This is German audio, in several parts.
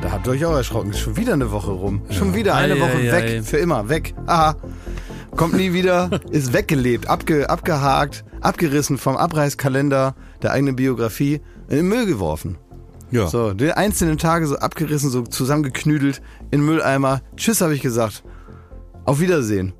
Da habt ihr euch auch erschrocken. Schon wieder eine Woche rum. Schon wieder eine Ei, Woche ei, weg. ei. Für immer. Weg. Aha. Kommt nie wieder. Ist weggelebt. Abge, abgehakt. Abgerissen vom Abreißkalender der eigenen Biografie. In den Müll geworfen. Ja. So, die einzelnen Tage so abgerissen, so zusammengeknüdelt in den Mülleimer. Tschüss, habe ich gesagt. Auf Wiedersehen.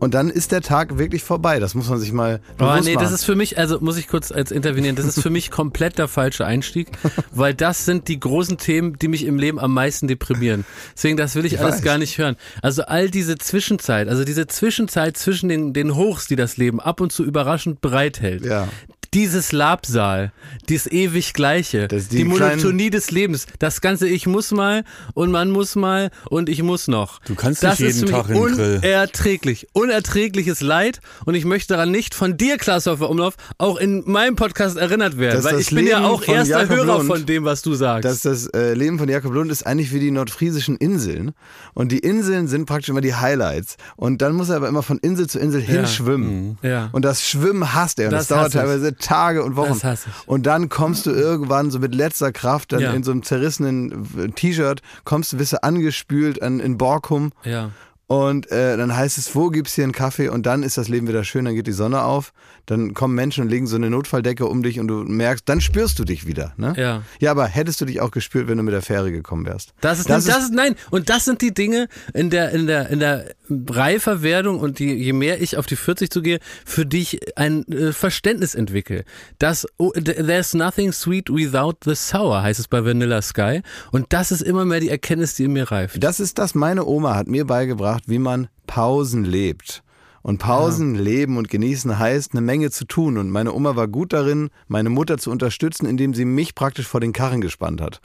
Und dann ist der Tag wirklich vorbei. Das muss man sich mal Oh, bewusst nee, machen. das ist für mich, also muss ich kurz als intervenieren, das ist für mich komplett der falsche Einstieg, weil das sind die großen Themen, die mich im Leben am meisten deprimieren. Deswegen, das will ich, Ich alles weiß. gar nicht hören. Also all diese Zwischenzeit, also diese Zwischenzeit zwischen den, den Hochs, die das Leben ab und zu überraschend bereithält. Ja. Dieses Labsal, dieses ewig Gleiche, die Monotonie des Lebens, das ganze Ich muss mal und man muss mal und ich muss noch. Du kannst das nicht ist jeden Tag in unerträglich, unerträgliches Leid und ich möchte daran nicht von dir, Klaas-Hofer Umlauf, auch in meinem Podcast erinnert werden, Das weil das ich bin ja Leben auch erster Jakob Hörer Lund. von dem, was du sagst. dass das äh, Leben von Jakob Lund ist eigentlich wie die nordfriesischen Inseln. Und die Inseln sind praktisch immer die Highlights. Und dann muss er aber immer von Insel zu Insel hinschwimmen. Ja. Und das Schwimmen hasst er. Und das, Das dauert teilweise Tage und Wochen. Das hasse ich. Und dann kommst du irgendwann so mit letzter Kraft dann Ja. in so einem zerrissenen T-Shirt, kommst du, bist du angespült an, in Borkum. ja. Und äh, dann heißt es, wo gibt's hier einen Kaffee? Und dann ist das Leben wieder schön, dann geht die Sonne auf, dann kommen Menschen und legen so eine Notfalldecke um dich und du merkst, dann spürst du dich wieder. Ne? Ja. Ja, aber hättest du dich auch gespürt, wenn du mit der Fähre gekommen wärst? Das ist, das, ist, nein, und das sind die Dinge in der, in der, in der Reiferwerdung und die, je mehr ich auf die 40 zugehe, für die ich ein äh, Verständnis entwickle. Das, oh, th- there's nothing sweet without the sour, heißt es bei Vanilla Sky. Und das ist immer mehr die Erkenntnis, die in mir reift. Das ist das, meine Oma hat mir beigebracht, wie man Pausen lebt. Und Pausen leben und genießen heißt, eine Menge zu tun. Und meine Oma war gut darin, meine Mutter zu unterstützen, indem sie mich praktisch vor den Karren gespannt hat.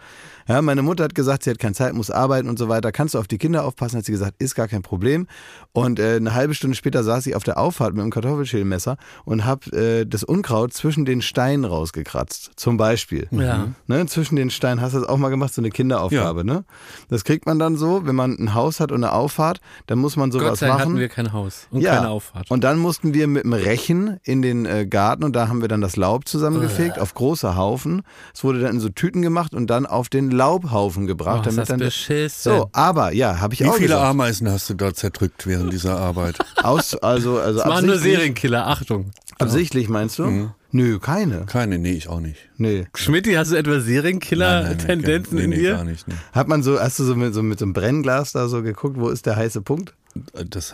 Ja, meine Mutter hat gesagt, sie hat keine Zeit, muss arbeiten und so weiter. Kannst du auf die Kinder aufpassen? Hat sie gesagt, ist gar kein Problem. Und äh, eine halbe Stunde später saß ich auf der Auffahrt mit einem Kartoffelschälmesser und habe äh, das Unkraut zwischen den Steinen rausgekratzt. Zum Beispiel. Ja. Ne, zwischen den Steinen hast du das auch mal gemacht, so eine Kinderaufgabe. Ne? Das kriegt man dann so, wenn man ein Haus hat und eine Auffahrt, dann muss man Gott sowas sei Dank machen. hatten wir kein Haus und ja. keine Auffahrt. Und dann mussten wir mit dem Rechen in den äh, Garten und da haben wir dann das Laub zusammengefegt auf große Haufen. Es wurde dann in so Tüten gemacht und dann auf den Laubhaufen gebracht. Oh, ist damit das dann beschissen. so, aber ja, habe ich Wie auch viele gesagt. Ameisen hast du da zerdrückt während dieser Arbeit? Aus, also, also Das waren nur absichtlich, Serienkiller, Achtung. absichtlich meinst du? Mhm. Nö, keine. Keine, nee, ich auch nicht. Nee. Schmidti, hast du etwa Serienkiller-Tendenzen nee, in nee, dir? Gar nicht, nee. Hat man so, hast du so mit, so mit so einem Brennglas da so geguckt, wo ist der heiße Punkt? Das,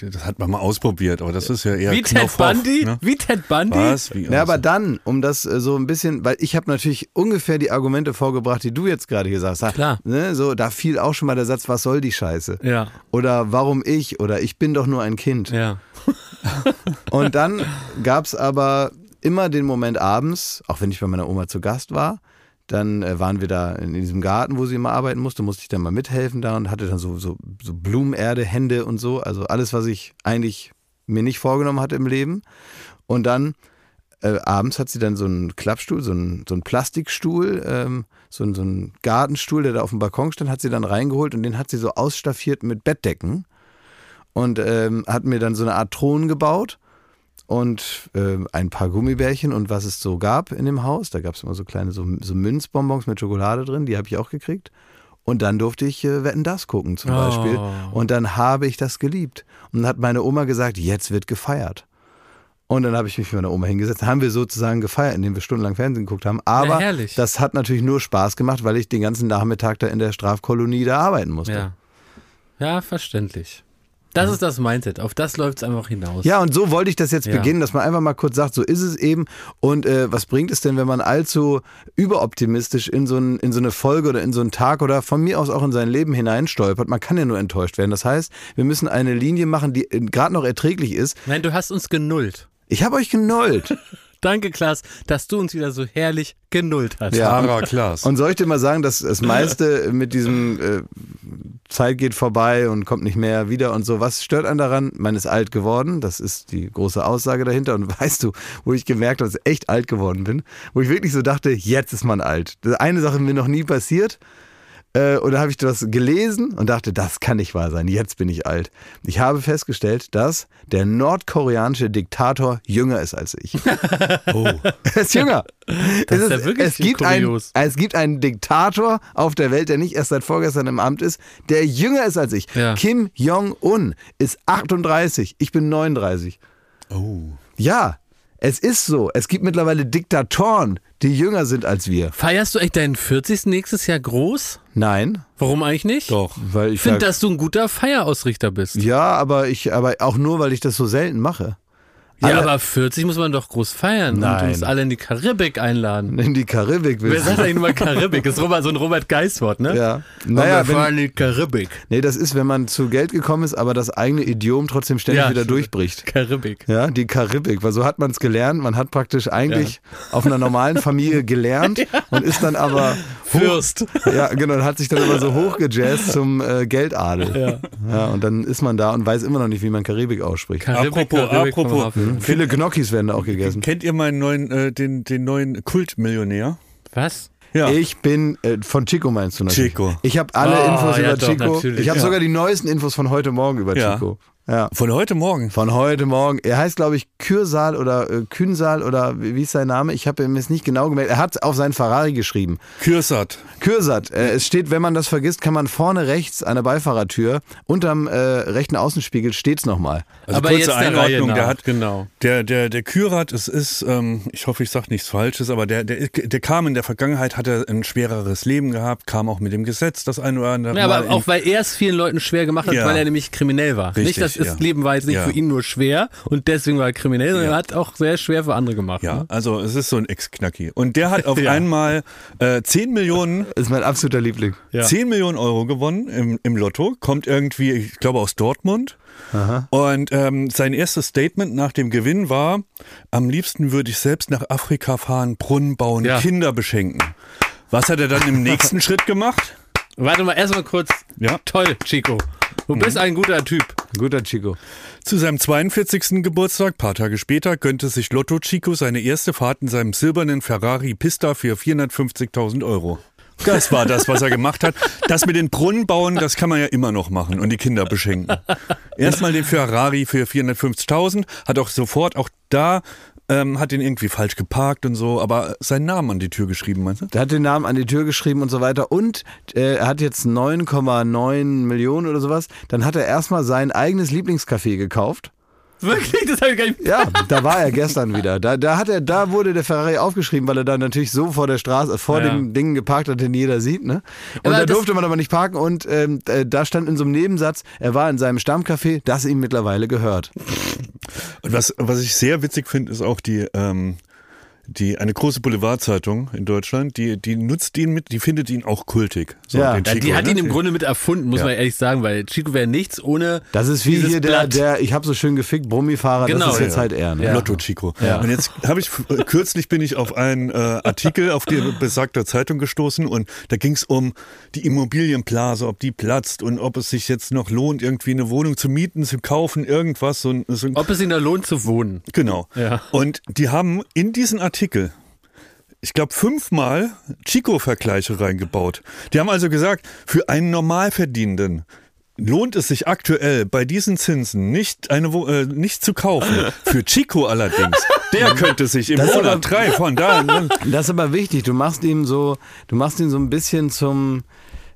das hat man mal ausprobiert, aber das ist ja eher Wie Ted Bundy? Ne? Wie Ted Bundy? Was? Wie, Ja, aber dann, um das äh, so ein bisschen, weil ich habe natürlich ungefähr die Argumente vorgebracht, die du jetzt gerade gesagt hast. Klar. Ne, so, da fiel auch schon mal der Satz, was soll die Scheiße? Ja, Oder warum ich? Oder ich bin doch nur ein Kind. ja. Und dann gab's aber immer den Moment abends, auch wenn ich bei meiner Oma zu Gast war, dann äh, waren wir da in diesem Garten, wo sie immer arbeiten musste, musste ich dann mal mithelfen da und hatte dann so, so, so Blumenerde, Hände und so. Also alles, was ich eigentlich mir nicht vorgenommen hatte im Leben. Und dann äh, abends hat sie dann so einen Klappstuhl, so einen, so einen Plastikstuhl, ähm, so, einen, so einen Gartenstuhl, der da auf dem Balkon stand, hat sie dann reingeholt und den hat sie so ausstaffiert mit Bettdecken und ähm, hat mir dann so eine Art Thron gebaut und ähm, ein paar Gummibärchen und was es so gab in dem Haus. Da gab es immer so kleine so, so Münzbonbons mit Schokolade drin, die habe ich auch gekriegt. Und dann durfte ich äh, Wetten das gucken zum Oh. Beispiel. Und dann habe ich das geliebt. Und dann hat meine Oma gesagt, jetzt wird gefeiert. Und dann habe ich mich mit meiner Oma hingesetzt, haben wir sozusagen gefeiert, indem wir stundenlang Fernsehen geguckt haben. Aber herrlich. das hat natürlich nur Spaß gemacht, weil ich den ganzen Nachmittag da in der Strafkolonie da arbeiten musste. Ja. Ja, verständlich. Das ist das Mindset. Auf das läuft es einfach hinaus. Ja, und so wollte ich das jetzt Ja. beginnen, dass man einfach mal kurz sagt, so ist es eben. Und äh, was bringt es denn, wenn man allzu überoptimistisch in so, ein, in so eine Folge oder in so einen Tag oder von mir aus auch in sein Leben hineinstolpert? Man kann ja nur enttäuscht werden. Das heißt, wir müssen eine Linie machen, die äh, gerade noch erträglich ist. Nein, du hast uns genullt. Ich habe euch genollt. Danke, Klaas, dass du uns wieder so herrlich genullt hast. Ja. Klarer Klaas. Und soll ich dir mal sagen, dass das meiste mit diesem äh, Zeit geht vorbei und kommt nicht mehr wieder und so. Was stört einen daran? Man ist alt geworden. Das ist die große Aussage dahinter. Und weißt du, wo ich gemerkt habe, dass ich echt alt geworden bin? Wo ich wirklich so dachte, jetzt ist man alt. Das Eine Sache mir noch nie passiert. Äh, und da habe ich das gelesen und dachte, das kann nicht wahr sein. Jetzt bin ich alt. Ich habe festgestellt, dass der nordkoreanische Diktator jünger ist als ich. Oh. Er ist jünger. Das es, ist ja wirklich es, gibt ein, es gibt einen Diktator auf der Welt, der nicht erst seit vorgestern im Amt ist, der jünger ist als ich. Ja. Kim Jong-un ist 38. Ich bin 39. Oh. Ja, es ist so. Es gibt mittlerweile Diktatoren, die jünger sind als wir. Feierst du echt deinen 40. nächstes Jahr groß? Nein, Warum eigentlich nicht? Doch. weil Ich finde, dass du ein guter Feierausrichter bist. Ja, aber ich, aber auch nur, weil ich das so selten mache. Ja, Alle- aber 40 muss man doch groß feiern und Nein. uns alle in die Karibik einladen. In die Karibik Wer willst sagt eigentlich immer Karibik? Das ist Robert, so ein Robert Geist-Wort, ne? Ja. Naja, wir wenn, fahren in die Karibik. nee, das ist, wenn man zu Geld gekommen ist, aber das eigene Idiom trotzdem ständig Ja, wieder durchbricht. Karibik. Ja, die Karibik, weil so hat man es gelernt. Man hat praktisch eigentlich auf einer normalen Familie gelernt und ist dann aber Fürst. ja genau, und hat sich dann immer so hochgejazzt zum äh, Geldadel. Ja. und dann ist man da und weiß immer noch nicht, wie man Karibik ausspricht. Karibik, Apropos- Karibik, apropos- Viele Gnocchis werden da auch gegessen. Kennt ihr meinen neuen, äh, den, den neuen Kultmillionär? Was? Ja. Ich bin äh, von Chico meinst du natürlich. Chico. Ich habe alle Oh, Infos ja über doch, Chico. natürlich. Ich habe Ja. sogar die neuesten Infos von heute Morgen über Ja. Chico. Ja. Von heute Morgen. Von heute Morgen. Er heißt, glaube ich, Kürsal oder äh, Künsal oder wie wie ist sein Name? Ich habe mir es nicht genau gemerkt. Er hat auf seinen Ferrari geschrieben. Kürsat. Kürsat. Äh, es steht, wenn man das vergisst, kann man vorne rechts an der Beifahrertür unterm äh, rechten Außenspiegel steht's nochmal. Also Aber kurze jetzt der Einordnung, der nach, hat genau. Der, der, der Kürat, es ist, ähm, ich hoffe, ich sage nichts Falsches, aber der, der, der kam in der Vergangenheit, hat er ein schwereres Leben gehabt, kam auch mit dem Gesetz das ein oder andere Ja, aber auch weil er es vielen Leuten schwer gemacht hat, Ja. weil er nämlich kriminell war. Richtig, nicht, das ist, ja. Leben war jetzt nicht Ja. für ihn nur schwer und deswegen war er kriminell, sondern Ja. er hat auch sehr schwer für andere gemacht. Ja, Ne? also es ist so ein Ex-Knacki. Und der hat auf Ja. einmal äh, 10 Millionen, Das ist mein absoluter Liebling. Ja. 10 Millionen Euro gewonnen im, im Lotto, kommt irgendwie, ich glaube, aus Dortmund. Und ähm, sein erstes Statement nach dem Gewinn war, am liebsten würde ich selbst nach Afrika fahren, Brunnen bauen, Ja. Kinder beschenken. Was hat er dann im nächsten Schritt gemacht? Warte mal, erstmal kurz. Ja. Toll, Chico. Du bist ein guter Typ. Guter Chico. Zu seinem 42. Geburtstag, paar Tage später, gönnte sich Lotto Chico seine erste Fahrt in seinem silbernen Ferrari Pista für 450.000 Euro. Das war das, was er gemacht hat. Das mit den Brunnen bauen, das kann man ja immer noch machen und die Kinder beschenken. Erstmal den Ferrari für 450.000, hat auch sofort auch da, ähm, hat ihn irgendwie falsch geparkt und so, aber seinen Namen an die Tür geschrieben, meinst du? Der hat den Namen an die Tür geschrieben und so weiter. Und äh, er hat jetzt 9,9 Millionen oder sowas. Dann hat er erstmal sein eigenes Lieblingscafé gekauft. Wirklich? Das habe ich gar nicht. Ja, da war er gestern wieder. Da, da hat er, da wurde der Ferrari aufgeschrieben, weil er da natürlich so vor der Straße, vor Ja. dem Ding geparkt hat, den jeder sieht, ne? Und Aber da durfte man aber nicht parken und ähm, äh, da stand in so einem Nebensatz, er war in seinem Stammcafé, das ihm mittlerweile gehört. Und was, was ich sehr witzig finde, ist auch die, ähm, die, eine große Boulevardzeitung in Deutschland, die, die nutzt ihn mit, die findet ihn auch kultig. So, Ja. den Ja, die Chico, hat ne? ihn im Grunde mit erfunden, muss Ja. man ehrlich sagen, weil Chico wäre nichts ohne. Das ist wie hier der, Blatt. der, ich habe so schön gefickt, Brummifahrer, Genau, das ist jetzt ja. halt er. Ne? Ja. Lotto Chico. Ja. Und jetzt habe ich kürzlich bin ich auf einen äh, Artikel auf die besagter Zeitung gestoßen und da ging es um die Immobilienblase, ob die platzt und ob es sich jetzt noch lohnt, irgendwie eine Wohnung zu mieten, zu kaufen, irgendwas. So, ein- so ein Ob es ihnen da lohnt zu wohnen. Genau. Ja. Und die haben in diesen Artikel, ich glaube, fünfmal Chico-Vergleiche reingebaut. Die haben also gesagt, für einen Normalverdienenden lohnt es sich aktuell bei diesen Zinsen nicht, eine, äh, nicht zu kaufen. Für Chico allerdings, der könnte sich im Das ist aber- Monat drei von da. Das ist aber wichtig. Du machst ihm so, du machst ihn so ein bisschen zum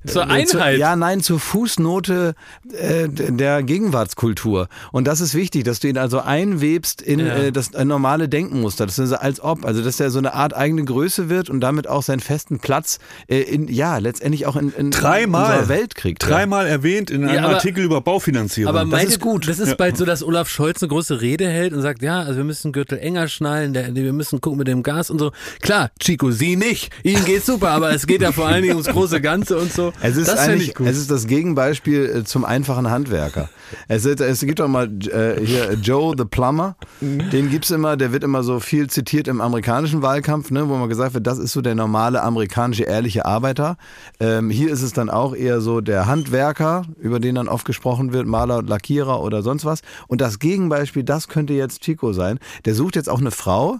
Zur äh, zu- Einheit. ja, nein, zur Fußnote äh, der Gegenwartskultur. Und das ist wichtig, dass du ihn also einwebst in Ja. äh, das äh, normale Denkmuster. Das ist als ob, also dass er so eine Art eigene Größe wird und damit auch seinen festen Platz äh, in, ja, letztendlich auch in, in Dreimal. unserer Welt kriegt. ja. Dreimal erwähnt in einem aber- Artikel über Baufinanzierung. Aber meint ist gut. Das ist bald so, dass Olaf Scholz eine große Rede hält und sagt, ja, also wir müssen Gürtel enger schnallen, der, wir müssen gucken mit dem Gas und so. Klar, Chico, Sie nicht. Ihnen geht's super, aber es geht ja vor allen Dingen ums große Ganze und so. Es ist das eigentlich, ich gut. es ist das Gegenbeispiel äh, zum einfachen Handwerker. Es, ist, es gibt doch mal äh, hier Joe the Plumber, den gibt's immer, der wird immer so viel zitiert im amerikanischen Wahlkampf, ne, wo man gesagt wird, das ist so der normale amerikanische ehrliche Arbeiter. Ähm, hier ist es dann auch eher so der Handwerker, über den dann oft gesprochen wird, Maler und Lackierer oder sonst was. Und das Gegenbeispiel, das könnte jetzt Chico sein. Der sucht jetzt auch eine Frau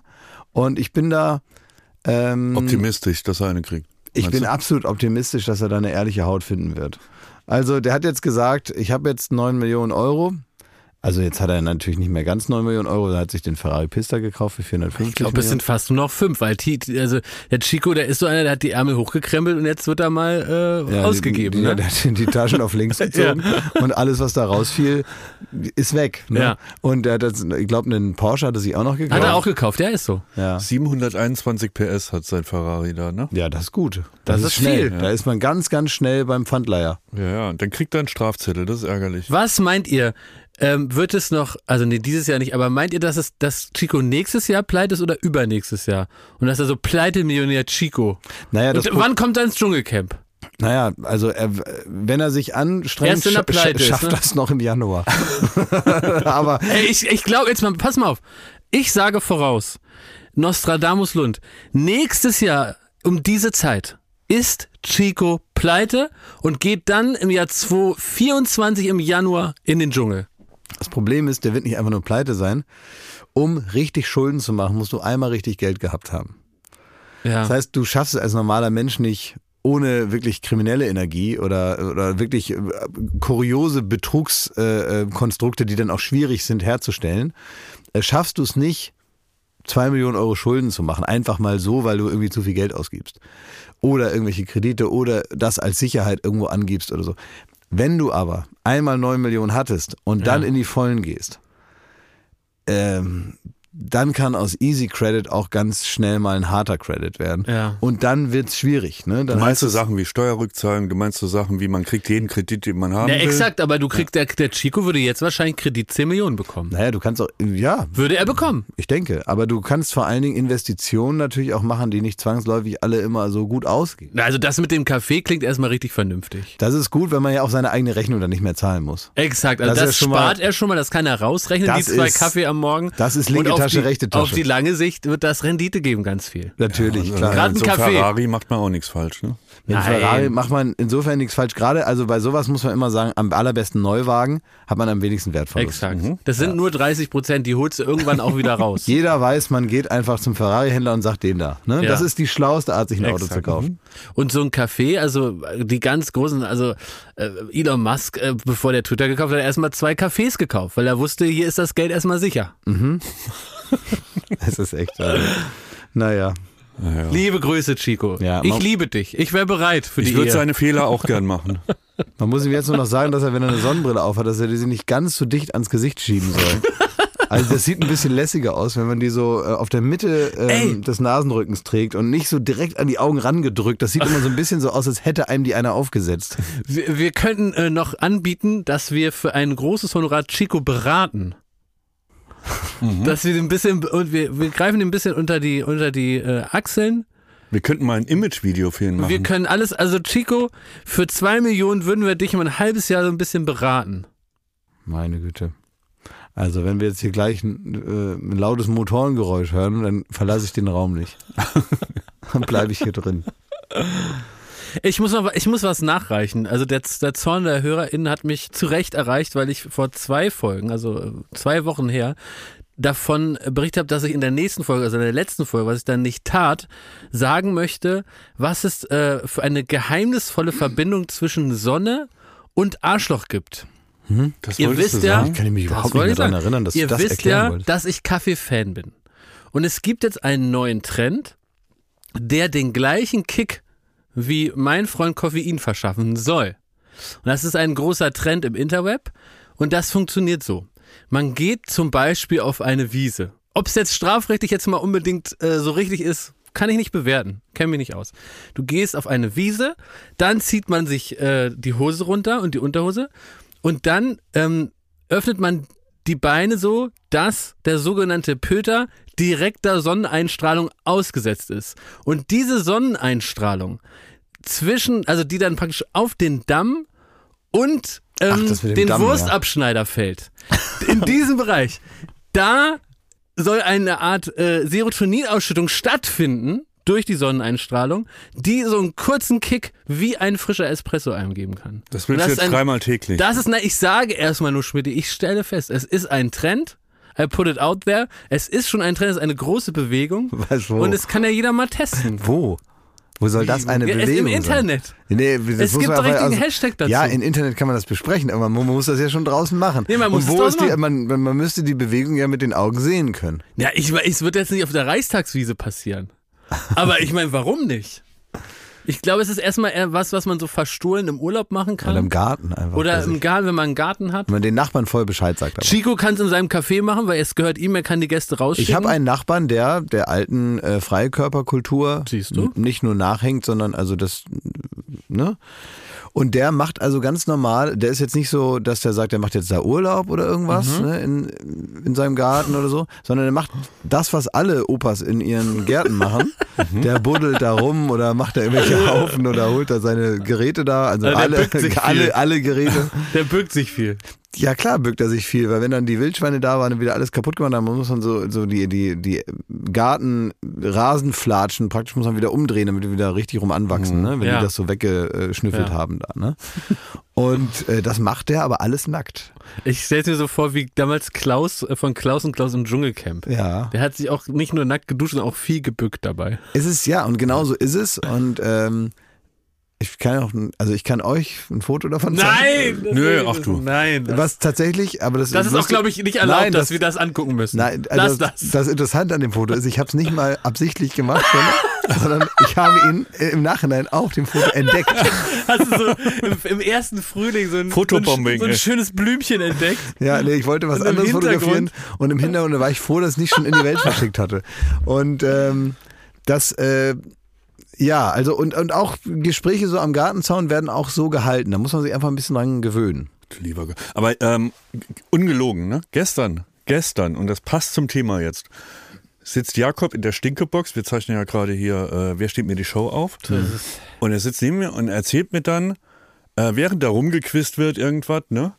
und ich bin da ähm, Optimistisch, dass er eine kriegt. Ich bin du? absolut optimistisch, dass er da eine ehrliche Haut finden wird. Also der hat jetzt gesagt, ich habe jetzt 9 Millionen Euro. Also jetzt hat er natürlich nicht mehr ganz 9 Millionen Euro, er hat sich den Ferrari Pista gekauft für 450 Ich glaube, es sind fast nur noch fünf, weil T, also der Chico, der ist so einer, der hat die Ärmel hochgekrempelt und jetzt wird er mal äh, Ja, ausgegeben. Die, die, ne? Der hat die Taschen auf links gezogen und alles, was da rausfiel, ist weg. Ne? Ja. Und er hat jetzt, ich glaube, einen Porsche hat er sich auch noch gekauft. Hat er auch gekauft, ja, ist so. Ja. 721 PS hat sein Ferrari da, ne? ja, das ist gut. Das ist schnell. viel. Da ist man ganz, ganz schnell beim Pfandleiher. Ja, ja. Und dann kriegt er einen Strafzettel, das ist ärgerlich. Was meint ihr? Ähm, wird es noch, also nee, dieses Jahr nicht, aber meint ihr, dass es, dass Chico nächstes Jahr pleite ist oder übernächstes Jahr? Und dass er so Pleite-Millionär Chico. Naja, das Und wann kommt er ins Dschungelcamp? Naja, also er, wenn er sich anstrengt, Erst wenn er scha- pleite ist, schafft ne? das noch im Januar. Aber Ey, ich, ich glaube, jetzt mal, pass mal auf. Ich sage voraus, Nostradamus Lund, nächstes Jahr um diese Zeit ist Chico pleite und geht dann im Jahr 2024 im Januar in den Dschungel. Das Problem ist, der wird nicht einfach nur pleite sein. Um richtig Schulden zu machen, musst du einmal richtig Geld gehabt haben. Ja. Das heißt, du schaffst es als normaler Mensch ohne wirklich kriminelle Energie oder, oder wirklich äh, kuriose Betrugskonstrukte, äh, Konstrukte, die dann auch schwierig sind herzustellen, äh, schaffst du es nicht, zwei Millionen Euro Schulden zu machen. Einfach mal so, weil du irgendwie zu viel Geld ausgibst. Oder irgendwelche Kredite oder das als Sicherheit irgendwo angibst oder so. Wenn du aber einmal neun Millionen hattest und dann Ja. in die Vollen gehst, ähm, dann kann aus Easy Credit auch ganz schnell mal ein harter Credit werden. Ja. Und dann wird's schwierig. Ne? Du Dann meinst heißt so Sachen wie Steuerrückzahlung, du meinst so Sachen wie man kriegt jeden Kredit, den man haben Ja, will. exakt, aber du kriegst, der, der Chico würde jetzt wahrscheinlich Kredit 10 Millionen bekommen. naja, du kannst auch, ja, Würde er bekommen. ich denke, aber du kannst vor allen Dingen Investitionen natürlich auch machen, die nicht zwangsläufig alle immer so gut ausgehen. Also das mit dem Kaffee klingt erstmal richtig vernünftig. Das ist gut, wenn man ja auch seine eigene Rechnung dann nicht mehr zahlen muss. Exakt, also Das das, ja spart mal- er schon mal, das kann er rausrechnen, Das die zwei ist- Kaffee am Morgen. das ist linke Tasche, die, rechte Tasche. Auf die lange Sicht wird das Rendite geben, ganz viel. Natürlich, Also, klar. Gerade mit ein so Kaffee. Ferrari macht man auch nichts falsch, ne? Mit Nein. Ferrari macht man insofern nichts falsch. Gerade, also bei sowas muss man immer sagen, am allerbesten Neuwagen hat man am wenigsten Wertverlust. Exakt. Das sind nur 30 Prozent, die holst du irgendwann auch wieder raus. Jeder weiß, man geht einfach zum Ferrari-Händler und sagt den da. Ne? Ja. Das ist die schlauste Art, sich ein Auto zu Exakt. kaufen. Und so ein Kaffee, also die ganz großen, also äh, Elon Musk, äh, bevor der Twitter gekauft hat, hat erstmal zwei Cafés gekauft, weil er wusste, hier ist das Geld erstmal sicher. Das ist echt. Also, naja. Liebe Grüße, Chico. Ja, ich liebe dich. Ich wäre bereit für die Ich würde seine Fehler auch gern machen. Man muss ihm jetzt nur noch sagen, dass er, wenn er eine Sonnenbrille aufhat, dass er die nicht ganz so dicht ans Gesicht schieben soll. Also das sieht ein bisschen lässiger aus, wenn man die so äh, auf der Mitte ähm, des Nasenrückens trägt und nicht so direkt an die Augen rangedrückt. Das sieht immer so ein bisschen so aus, als hätte einem die einer aufgesetzt. Wir, wir könnten äh, noch anbieten, dass wir für ein großes Honorar Chico beraten. Dass wir ein bisschen und wir, wir greifen ein bisschen unter die unter die äh, Achseln. Wir könnten mal ein Imagevideo für ihn machen. Wir können alles, also Chico, für zwei Millionen würden wir dich mal ein halbes Jahr so ein bisschen beraten. Meine Güte. Also wenn wir jetzt hier gleich ein, äh, ein lautes Motorengeräusch hören, dann verlasse ich den Raum nicht. dann bleibe ich hier drin. Ich muss noch, ich muss was nachreichen. Also der, der Zorn der HörerInnen hat mich zu Recht erreicht, weil ich vor zwei Folgen, also äh, zwei Wochen her, davon berichtet habe, dass ich in der nächsten Folge, also in der letzten Folge, was ich dann nicht tat, sagen möchte, was es äh, für eine geheimnisvolle Verbindung zwischen Sonne und Arschloch gibt. das Ihr wisst du ja, sagen? Kann ich mich überhaupt nicht mehr daran erinnern, dass Ihr das wisst erklären ja, wolltest. dass ich Kaffee-Fan bin. Und es gibt jetzt einen neuen Trend, der den gleichen Kick wie mein Freund Koffein verschaffen soll. Und das ist ein großer Trend im Interweb. Und das funktioniert so. Man geht zum Beispiel auf eine Wiese. Ob es jetzt strafrechtlich jetzt mal unbedingt äh, so richtig ist, kann ich nicht bewerten. Kenne mich nicht aus. Du gehst auf eine Wiese, dann zieht man sich äh, die Hose runter und die Unterhose und dann ähm, öffnet man die Beine so, dass der sogenannte Pöter direkter Sonneneinstrahlung ausgesetzt ist. Und diese Sonneneinstrahlung zwischen, also die dann praktisch auf den Damm und ähm, Ach, den Damm, ja. Wurstabschneider fällt. In diesem Bereich. Da soll eine Art äh, Serotoninausschüttung stattfinden durch die Sonneneinstrahlung, die so einen kurzen Kick wie ein frischer Espresso einem geben kann. Das willst du jetzt ein- dreimal täglich. Das ist, na, ich sage erstmal nur, Schmidt, ich stelle fest, es ist ein Trend. I put it out there. Es ist schon ein Trend, es ist eine große Bewegung. Was, wo? Und es kann ja jeder mal testen. Wo? Wo soll das eine Ja, es- Bewegung Im sein? Internet. Nee, das Es gibt doch richtigen Hashtag dazu. Ja, im Internet kann man das besprechen, aber man muss das ja schon draußen machen. Nee, man muss Und es wo draußen ist die, man, man müsste die Bewegung ja mit den Augen sehen können. Ja, ich, es wird jetzt nicht auf der Reichstagswiese passieren. Aber ich meine, warum nicht? Ich glaube, es ist erstmal was, was man so verstohlen im Urlaub machen kann. Oder im Garten einfach. Oder im. Garten, wenn man einen Garten hat. Wenn man den Nachbarn voll Bescheid sagt. Aber. Chico kann es in seinem Café machen, weil es gehört ihm, er kann die Gäste rausschicken. Ich habe einen Nachbarn, der der alten äh, Freikörperkultur nicht nur nachhängt, sondern also das, ne? Und der macht also ganz normal, der ist jetzt nicht so, dass der sagt, der macht jetzt da Urlaub oder irgendwas Mhm. ne, in, in seinem Garten oder so, sondern der macht das, was alle Opas in ihren Gärten machen. Mhm. Der buddelt da rum oder macht da irgendwelche Haufen oder holt da seine Geräte da, also Also der alle, alle, alle Geräte. Der bückt sich viel. Ja klar bückt er sich viel, weil wenn dann die Wildschweine da waren und wieder alles kaputt gemacht haben, muss man so, so die, die, die Garten-Rasenflatschen praktisch muss man wieder umdrehen, damit die wieder richtig rum anwachsen, ne? wenn Ja. die das so weggeschnüffelt Ja. haben da. Ne? Und äh, das macht der aber alles nackt. Ich stelle mir so vor, wie damals Klaus äh, von Klaus und Klaus im Dschungelcamp. Ja. Der hat sich auch nicht nur nackt geduscht, sondern auch viel gebückt dabei. Ist es ja und genau so ist es und ähm, ich kann auch, also ich kann euch ein Foto davon zeigen. Nö, ach du. Nein. Das, Was tatsächlich, aber das, das ist auch, glaube ich, nicht erlaubt, Nein, dass das- wir das angucken müssen. Nein, Lass also das. das. das Interessante an dem Foto ist, ich habe es nicht mal absichtlich gemacht, sondern, sondern ich habe ihn im Nachhinein auf dem Foto entdeckt. Hast du so im, im ersten Frühling so ein, Fotobombing, so ein, so ein ey. schönes Blümchen entdeckt? Ja, nee, ich wollte was Und anderes fotografieren und im Hintergrund war ich froh, dass ich es nicht schon in die Welt verschickt hatte. Und ähm, das, äh, ja, also und, und auch Gespräche so am Gartenzaun werden auch so gehalten. Da muss man sich einfach ein bisschen dran gewöhnen. Lieber Gott. Aber ähm, ungelogen, ne? Gestern, gestern, und das passt zum Thema jetzt, sitzt Jakob in der Stinkebox. Wir zeichnen ja gerade hier, äh, wer steht mir die Show auf? Und er sitzt neben mir und erzählt mir dann, äh, während da rumgequist wird, irgendwas, ne?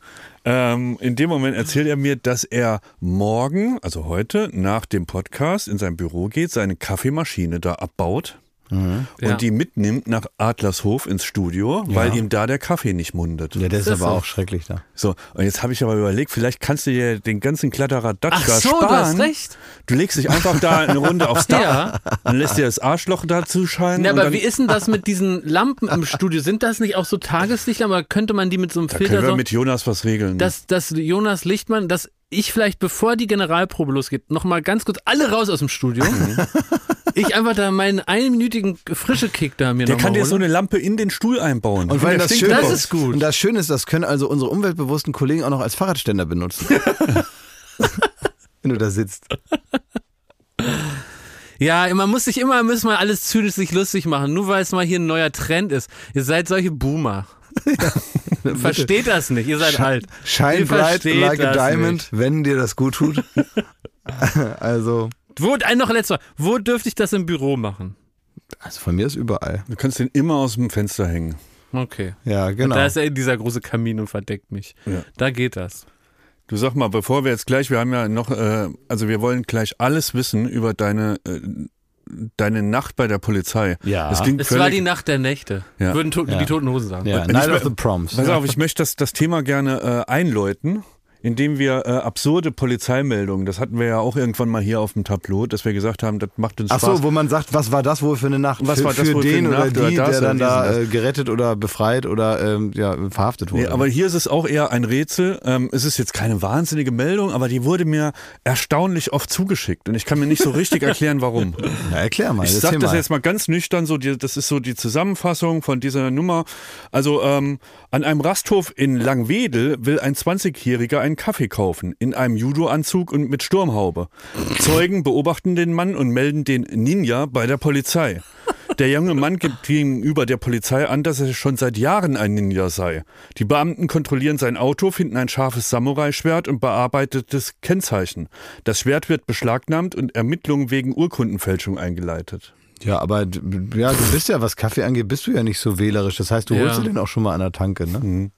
Ähm, in dem Moment erzählt er mir, dass er morgen, also heute, nach dem Podcast in sein Büro geht, seine Kaffeemaschine da abbaut. Und Ja. die mitnimmt nach Adlershof ins Studio, weil ihm da der Kaffee nicht mundet. Ja, der ist Das aber so. auch schrecklich da. So, und jetzt habe ich aber überlegt, vielleicht kannst du dir den ganzen Kladderadatsch Ach da so, sparen. du hast recht. Du legst dich einfach da eine Runde aufs Dach Ja. und lässt dir das Arschloch dazu scheinen. Ja, aber wie ist denn das mit diesen Lampen im Studio? Sind das nicht auch so Tageslichter? Aber könnte man die mit so einem da Filter können wir so, mit Jonas was regeln. dass, dass Jonas Lichtmann, dass ich vielleicht, bevor die Generalprobe losgeht, nochmal ganz kurz alle raus aus dem Studio. ich einfach da meinen einminütigen frische Kick da mir der noch kann mal dir so holen. eine Lampe in den Stuhl einbauen. Und weil das. Schöne Das ist gut. Und das Schöne ist, das können also unsere umweltbewussten Kollegen auch noch als Fahrradständer benutzen. Wenn du da sitzt. Ja, man muss sich immer, müssen wir alles zynisch sich lustig machen, nur weil es mal hier ein neuer Trend ist. Ihr seid solche Boomer. Versteht das nicht, ihr seid alt. Shine Ihr bright like a diamond, nicht. wenn dir das gut tut. also, Wo, ein noch letzter. Wo dürfte ich das im Büro machen? also von mir ist überall. Du kannst den immer aus dem Fenster hängen. Okay. Ja, genau. Da ist ja dieser große Kamin und verdeckt mich. Ja. Da geht das. Du sag mal, bevor wir jetzt gleich, wir haben ja noch, äh, also wir wollen gleich alles wissen über deine, äh, deine Nacht bei der Polizei. Ja. Das klingt Es völlig, war die Nacht der Nächte. Ja. Würden to Ja. die Toten Hosen sagen. ja, Night ich- of the Proms. Pass auf, ich möchte das, das Thema gerne äh, einläuten, indem wir äh, absurde Polizeimeldungen, das hatten wir ja auch irgendwann mal hier auf dem Tableau, dass wir gesagt haben, das macht uns Ach Spaß. so, wo man sagt, was war das wohl für eine Nacht? Was für, war das für wohl für den eine oder Nacht die, oder das der dann oder da und äh, gerettet oder befreit oder ähm, ja, verhaftet wurde. Nee, aber hier ist es auch eher ein Rätsel. Ähm, es ist jetzt keine wahnsinnige Meldung, aber die wurde mir erstaunlich oft zugeschickt und ich kann mir nicht so richtig erklären, warum. ja, erklär mal. Ich sage das mal. jetzt mal ganz nüchtern, so die, das ist so die Zusammenfassung von dieser Nummer. Also ähm, an einem Rasthof in Langwedel will ein 20-Jähriger einen Kaffee kaufen, in einem Judo-Anzug und mit Sturmhaube. Zeugen beobachten den Mann und melden den Ninja bei der Polizei. Der junge Mann gibt gegenüber der Polizei an, dass er schon seit Jahren ein Ninja sei. Die Beamten kontrollieren sein Auto, finden ein scharfes Samurai-Schwert und bearbeitetes Kennzeichen. Das Schwert wird beschlagnahmt und Ermittlungen wegen Urkundenfälschung eingeleitet. Ja, aber ja, du bist ja, was Kaffee angeht, bist du ja nicht so wählerisch. Das heißt, du Ja. holst dir den auch schon mal an der Tanke, ne?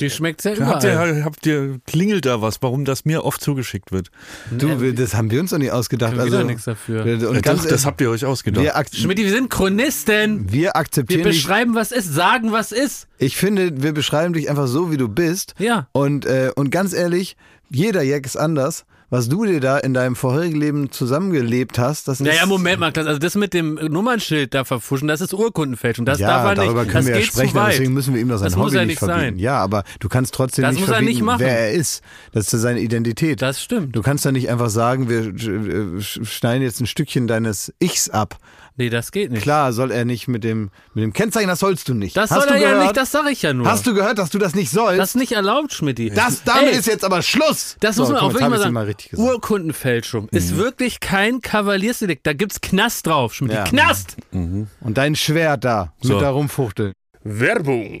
Die schmeckt sehr Habt überall. ihr, habt ihr, klingelt da was, warum das mir oft zugeschickt wird? Du, wir- das haben wir uns doch nicht ausgedacht. Wir Also, nichts dafür. Und Ja, ganz doch, das habt ihr euch ausgedacht. wir, Schmidt, wir sind Chronisten. wir Wir akzeptieren dich. beschreiben, was ist, sagen, was ist. Ich finde, wir beschreiben dich einfach so, wie du bist. Ja. Und, äh, und ganz ehrlich, jeder Jack ist anders. Was du dir da in deinem vorherigen Leben zusammengelebt hast, das Naja, ist. Moment mal, also das mit dem Nummernschild da verfuschen, das ist Urkundenfälschung. Das ja, darf er darüber nicht. können das wir ja sprechen, zu weit. deswegen müssen wir ihm doch sein Das muss Hobby ja nicht nicht verbieten. sein. Ja, aber du kannst trotzdem Das nicht muss er verbieten, nicht machen. wer er ist. Das ist ja seine Identität. Das stimmt. Du kannst da nicht einfach sagen, wir schneiden jetzt ein Stückchen deines Ichs ab. Nee, das geht nicht. Klar soll er nicht mit dem, mit dem Kennzeichen, das sollst du nicht. Das Hast soll du er ja gehört? nicht, das sage ich ja nur. Hast du gehört, dass du das nicht sollst? das ist nicht erlaubt, Schmidti. das, damit Ey, ist jetzt aber Schluss. Das So, muss man guck auch wirklich mal sagen. mal richtig gesagt. Mhm. Urkundenfälschung ist wirklich kein Kavaliersdelikt. Da gibt's Knast drauf, Schmidti. Ja. Knast! Und dein Schwert da, So. mit da rumfuchteln. Werbung.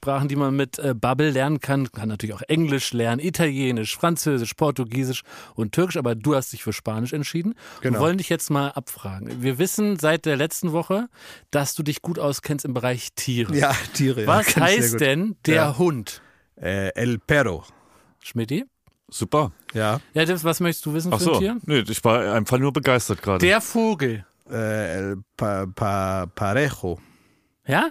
die man mit äh, Bubble lernen kann. Kann natürlich auch Englisch lernen, Italienisch, Französisch, Portugiesisch und Türkisch, aber du hast dich für Spanisch entschieden. Genau. Wir wollen dich jetzt mal abfragen. Wir wissen seit der letzten Woche, dass du dich gut auskennst im Bereich Tiere. Ja, Tiere. Was ja, heißt denn der Ja. Hund? Äh, El Perro. Schmidti? Super. Ja. Ja, das, was möchtest du wissen Ach für so. ein Tier? Nee, ich war einfach nur begeistert gerade. Der Vogel. Äh, El pa, pa, Parejo. Ja?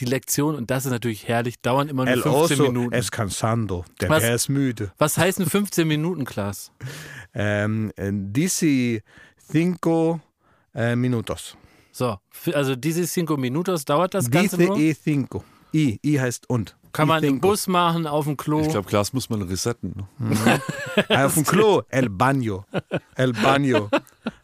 Die Lektion, und das ist natürlich herrlich, dauern immer nur El 15 oso Minuten. es cansando. Der Was? Bär ist müde. Was heißen 15 Minuten, Klaas? Ähm, äh, dici cinco äh, minutos. So, also diese cinco minutos dauert das Ganze Dice nur. e cinco. I, I heißt und. Kann man im cinco. Bus machen, auf dem Klo. Ich glaube, Glas muss man resetten. ne? Auf dem Klo. El baño. El baño.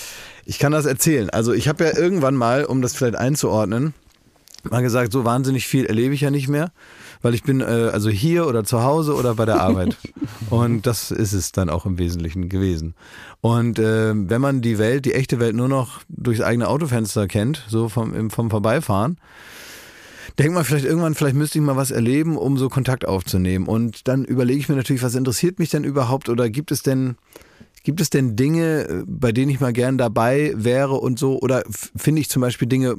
Ich kann das erzählen. Also ich habe ja irgendwann mal, um das vielleicht einzuordnen, mal gesagt, so wahnsinnig viel erlebe ich ja nicht mehr, weil ich bin äh, also hier oder zu Hause oder bei der Arbeit. Und das ist es dann auch im Wesentlichen gewesen. Und äh, wenn man die Welt, die echte Welt nur noch durchs eigene Autofenster kennt, so vom, im- vom Vorbeifahren, denkt man vielleicht irgendwann, vielleicht müsste ich mal was erleben, um so Kontakt aufzunehmen. Und dann überlege ich mir natürlich, was interessiert mich denn überhaupt oder gibt es denn, gibt es denn Dinge, bei denen ich mal gern dabei wäre und so? Oder finde ich zum Beispiel Dinge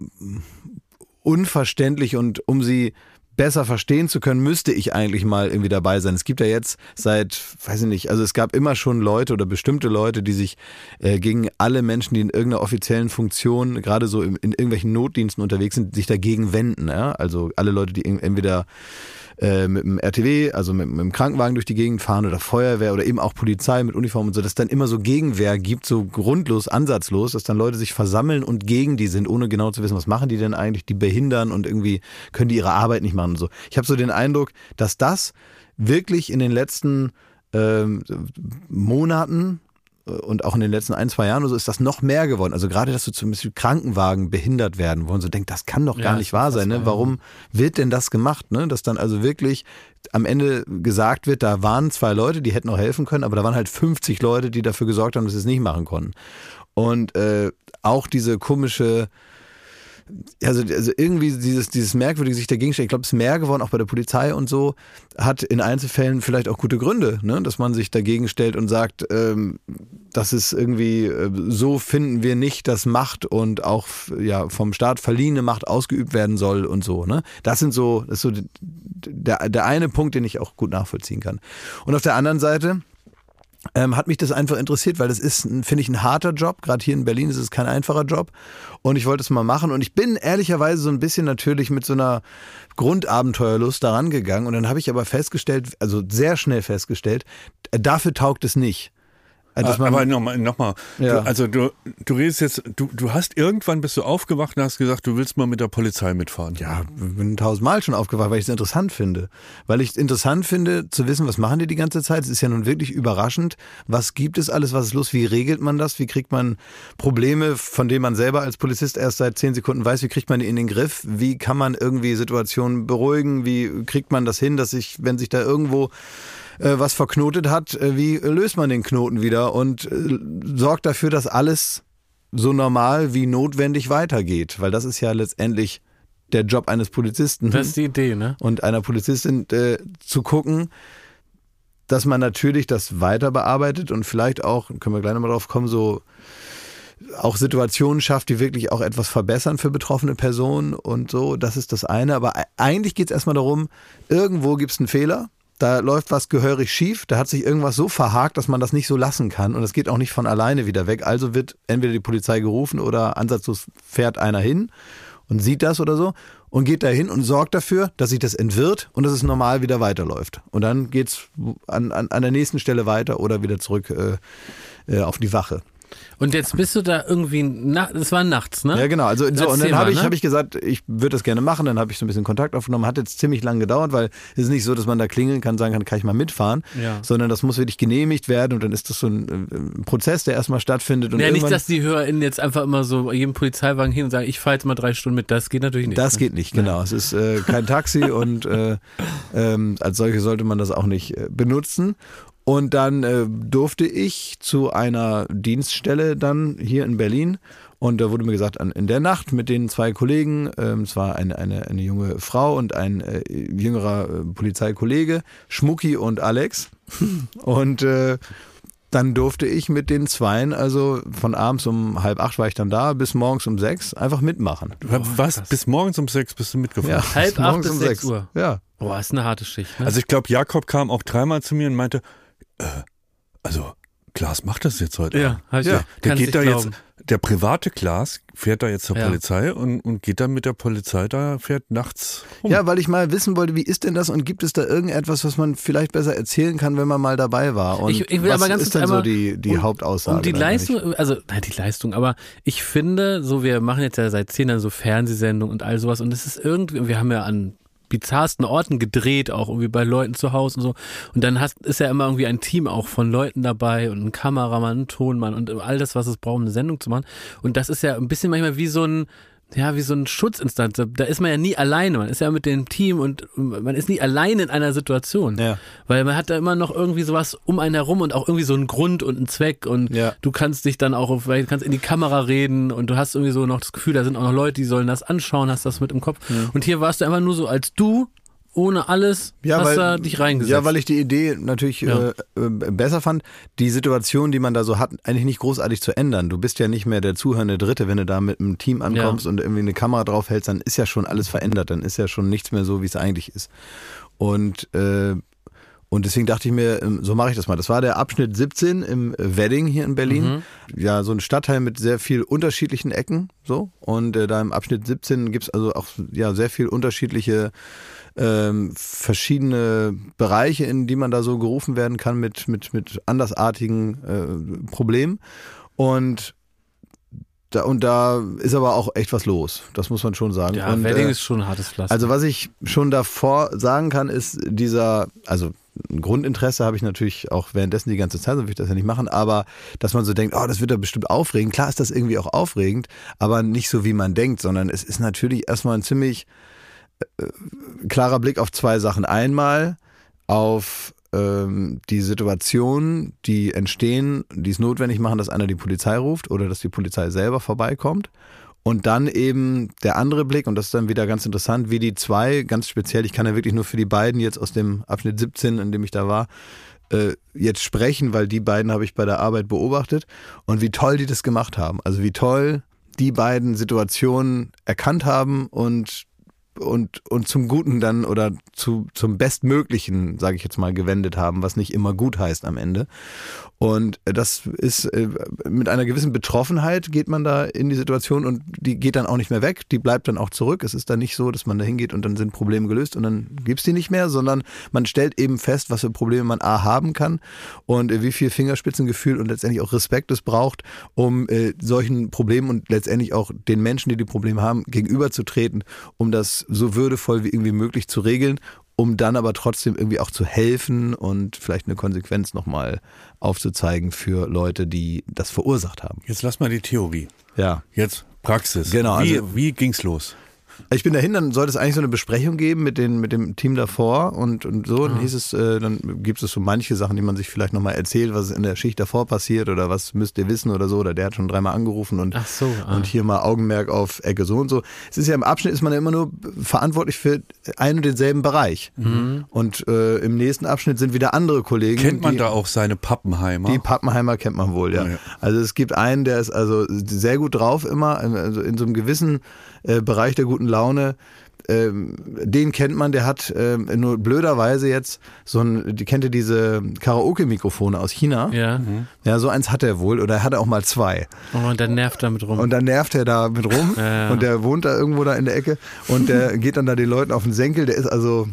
unverständlich und um sie besser verstehen zu können, müsste ich eigentlich mal irgendwie dabei sein. Es gibt ja jetzt seit, weiß ich nicht, also es gab immer schon Leute oder bestimmte Leute, die sich äh, gegen alle Menschen, die in irgendeiner offiziellen Funktion, gerade so in, in irgendwelchen Notdiensten unterwegs sind, sich dagegen wenden. Ja? Also alle Leute, die entweder äh, mit dem RTW, also mit, mit dem Krankenwagen durch die Gegend fahren oder Feuerwehr oder eben auch Polizei mit Uniform und so, dass dann immer so Gegenwehr gibt, so grundlos, ansatzlos, dass dann Leute sich versammeln und gegen die sind, ohne genau zu wissen, was machen die denn eigentlich, die behindern und irgendwie können die ihre Arbeit nicht machen und so. Ich habe so den Eindruck, dass das wirklich in den letzten ähm, Monaten und auch in den letzten ein, zwei Jahren oder so ist das noch mehr geworden. Also gerade, dass so zum Beispiel Krankenwagen behindert werden, wo man so denkt, das kann doch Ja, gar nicht wahr sein. Ne? Warum wird denn das gemacht? Ne? Dass dann also wirklich am Ende gesagt wird, da waren zwei Leute, die hätten auch helfen können, aber da waren halt 50 Leute, die dafür gesorgt haben, dass sie es nicht machen konnten. Und äh, auch diese komische also, also irgendwie dieses, dieses merkwürdige sich dagegen stellen. Ich glaube, es ist mehr geworden, auch bei der Polizei und so, hat in Einzelfällen vielleicht auch gute Gründe, ne? dass man sich dagegen stellt und sagt, ähm, das ist irgendwie, äh, so finden wir nicht, dass Macht und auch ja, vom Staat verliehene Macht ausgeübt werden soll und so. Ne? Das sind so, das ist so der, der eine Punkt, den ich auch gut nachvollziehen kann. Und auf der anderen Seite, ähm, hat mich das einfach interessiert, weil das ist, finde ich, ein harter Job. Gerade hier in Berlin ist es kein einfacher Job. Und ich wollte es mal machen. Und ich bin ehrlicherweise so ein bisschen natürlich mit so einer Grundabenteuerlust daran gegangen. Und dann habe ich aber festgestellt, also sehr schnell festgestellt, dafür taugt es nicht. Dass man- Aber nochmal, noch mal. Ja. Du, also du, du redest jetzt, du, du hast irgendwann bist du aufgewacht und hast gesagt, du willst mal mit der Polizei mitfahren. Ja, bin tausendmal schon aufgewacht, weil ich es interessant finde. Weil ich es interessant finde, zu wissen, was machen die die ganze Zeit. Es ist ja nun wirklich überraschend. Was gibt es alles? Was ist los? Wie regelt man das? Wie kriegt man Probleme, von denen man selber als Polizist erst seit zehn Sekunden weiß? Wie kriegt man die in den Griff? Wie kann man irgendwie Situationen beruhigen? Wie kriegt man das hin, dass sich, wenn sich da irgendwo äh, was verknotet hat, äh, wie löst man den Knoten wieder und äh, sorgt dafür, dass alles so normal wie notwendig weitergeht? Weil das ist ja letztendlich der Job eines Polizisten Das ist die Idee, ne? und einer Polizistin äh, zu gucken, dass man natürlich das weiter bearbeitet und vielleicht auch, können wir gleich nochmal drauf kommen, so auch Situationen schafft, die wirklich auch etwas verbessern für betroffene Personen und so. Das ist das eine. Aber e- eigentlich geht es erstmal darum, irgendwo gibt es einen Fehler. Da läuft was gehörig schief, da hat sich irgendwas so verhakt, dass man das nicht so lassen kann. Und es geht auch nicht von alleine wieder weg. Also wird entweder die Polizei gerufen oder ansatzlos fährt einer hin und sieht das oder so und geht dahin und sorgt dafür, dass sich das entwirrt und dass es normal wieder weiterläuft. Und dann geht's an, an, an der nächsten Stelle weiter oder wieder zurück äh, äh, auf die Wache. Und jetzt bist du da irgendwie, na, das war nachts, ne? Ja, genau. Also so, und dann habe ich, ne? hab ich gesagt, ich würde das gerne machen. Dann habe ich so ein bisschen Kontakt aufgenommen. Hat jetzt ziemlich lang gedauert, weil es ist nicht so, dass man da klingeln kann, sagen kann, kann ich mal mitfahren, Ja. sondern das muss wirklich genehmigt werden und dann ist das so ein, äh, ein Prozess, der erstmal stattfindet. Und ja, nicht, dass die HörerInnen jetzt einfach immer so jedem Polizeiwagen hin und sagen, ich fahre jetzt mal drei Stunden mit. Das geht natürlich nicht. Das ne? geht nicht, genau. Es ist äh, kein Taxi und äh, ähm, als solche sollte man das auch nicht äh, benutzen. Und dann äh, durfte ich zu einer Dienststelle dann hier in Berlin und da wurde mir gesagt, an, in der Nacht mit den zwei Kollegen, ähm, es war eine, eine, eine junge Frau und ein äh, jüngerer äh, Polizeikollege, Schmucki und Alex. Und äh, dann durfte ich mit den Zweien, also von abends um halb acht war ich dann da, bis morgens um sechs einfach mitmachen. Du warst bis morgens um sechs bist du mitgefahren. Halb acht bis sechs Uhr. Ja. Boah, ist eine harte Schicht. Ne? Also ich glaube, Jakob kam auch dreimal zu mir und meinte, äh, also Klaas macht das jetzt heute. ja, Abend. halt Ja, Der geht da glauben. jetzt, der private Klaas fährt da jetzt zur Ja. Polizei und, und geht dann mit der Polizei da, fährt nachts rum. Ja, weil ich mal wissen wollte, wie ist denn das und gibt es da irgendetwas, was man vielleicht besser erzählen kann, wenn man mal dabei war? Und Ich- ich will was aber ganz ist denn so die, die um- Hauptaussage? Um die Leistung, also nein, die Leistung, aber ich finde, so wir machen jetzt ja seit zehn Jahren so Fernsehsendungen und all sowas und es ist irgendwie, und wir haben ja an bizarrsten Orten gedreht, auch irgendwie bei Leuten zu Hause und so. Und dann hast, ist ja immer irgendwie ein Team auch von Leuten dabei und ein Kameramann, ein Tonmann und all das, was es braucht, um eine Sendung zu machen. Und das ist ja ein bisschen manchmal wie so ein, ja, wie so ein Schutzinstanz. Da ist man ja nie alleine. Man ist ja mit dem Team und man ist nie alleine in einer Situation. Ja. Weil man hat da immer noch irgendwie sowas um einen herum und auch irgendwie so einen Grund und einen Zweck und Ja. du kannst dich dann auch, auf- du kannst in die Kamera reden und du hast irgendwie so noch das Gefühl, da sind auch noch Leute, die sollen das anschauen, hast das mit im Kopf. Und hier warst du einfach nur so als du, ohne alles, hast da dich reingesetzt. Ja, weil ich die Idee natürlich Ja. äh, äh, besser fand, die Situation, die man da so hat, eigentlich nicht großartig zu ändern. Du bist ja nicht mehr der zuhörende Dritte, wenn du da mit einem Team ankommst Ja. und irgendwie eine Kamera draufhältst, dann ist ja schon alles verändert, dann ist ja schon nichts mehr so, wie es eigentlich ist. Und äh, und deswegen dachte ich mir, ähm, so mache ich das mal. Das war der Abschnitt 17 im Wedding hier in Berlin. Ja, so ein Stadtteil mit sehr viel unterschiedlichen Ecken. So. Und äh, da im Abschnitt 17 gibt's also auch ja, sehr viel unterschiedliche ähm, verschiedene Bereiche, in die man da so gerufen werden kann mit, mit, mit andersartigen äh, Problemen. Und da, und da ist aber auch echt was los. Das muss man schon sagen. ja, und, Wedding äh, ist schon ein hartes Pflaster. also was ich schon davor sagen kann, ist dieser, also ein Grundinteresse habe ich natürlich auch währenddessen die ganze Zeit, sonst würde ich das ja nicht machen, aber dass man so denkt, oh, das wird da bestimmt aufregend. Klar ist das irgendwie auch aufregend, aber nicht so, wie man denkt, sondern es ist natürlich erstmal ein ziemlich klarer Blick auf zwei Sachen. Einmal auf ähm, die Situationen, die entstehen, die es notwendig machen, dass einer die Polizei ruft oder dass die Polizei selber vorbeikommt. Und dann eben der andere Blick, und das ist dann wieder ganz interessant, wie die zwei, ganz speziell, ich kann ja wirklich nur für die beiden jetzt aus dem Abschnitt 17, in dem ich da war, äh, jetzt sprechen, weil die beiden habe ich bei der Arbeit beobachtet und wie toll die das gemacht haben. Also wie toll die beiden Situationen erkannt haben und und, und zum Guten dann oder zu, zum Bestmöglichen, sage ich jetzt mal, gewendet haben, was nicht immer gut heißt am Ende. Und das ist äh, mit einer gewissen Betroffenheit geht man da in die Situation und die geht dann auch nicht mehr weg, die bleibt dann auch zurück. Es ist dann nicht so, dass man da hingeht und dann sind Probleme gelöst und dann gibt's die nicht mehr, sondern man stellt eben fest, was für Probleme man A haben kann und äh, wie viel Fingerspitzengefühl und letztendlich auch Respekt es braucht, um äh, solchen Problemen und letztendlich auch den Menschen, die die Probleme haben, gegenüberzutreten, um das so würdevoll wie irgendwie möglich zu regeln, um dann aber trotzdem irgendwie auch zu helfen und vielleicht eine Konsequenz nochmal aufzuzeigen für Leute, die das verursacht haben. Jetzt lass mal die Theorie. Ja. Jetzt Praxis. Genau, Wie, also- wie ging's los? Ich bin dahin, dann sollte es eigentlich so eine Besprechung geben mit, den, mit dem Team davor und, und so. Dann hieß es, äh, dann gibt es so manche Sachen, die man sich vielleicht nochmal erzählt, was in der Schicht davor passiert oder was müsst ihr wissen oder so. Oder der hat schon dreimal angerufen und, Ach so, ah. und hier mal Augenmerk auf Ecke so und so. Es ist ja im Abschnitt ist man ja immer nur verantwortlich für einen und denselben Bereich. Und äh, im nächsten Abschnitt sind wieder andere Kollegen. Kennt man die, da auch seine Pappenheimer? die Pappenheimer kennt man wohl, ja. Ja, ja. Also es gibt einen, der ist also sehr gut drauf immer, also in so einem gewissen äh, Bereich der guten Laune. Ähm, den kennt man, der hat ähm, nur blöderweise jetzt so ein, die kennt ihr diese Karaoke-Mikrofone aus China? ja. Ja, so eins hat er wohl oder er hat auch mal zwei. Oh, und dann nervt damit rum. Und dann nervt er da mit rum Ja, ja. und der wohnt da irgendwo da in der Ecke und der geht dann da den Leuten auf den Senkel. Der ist also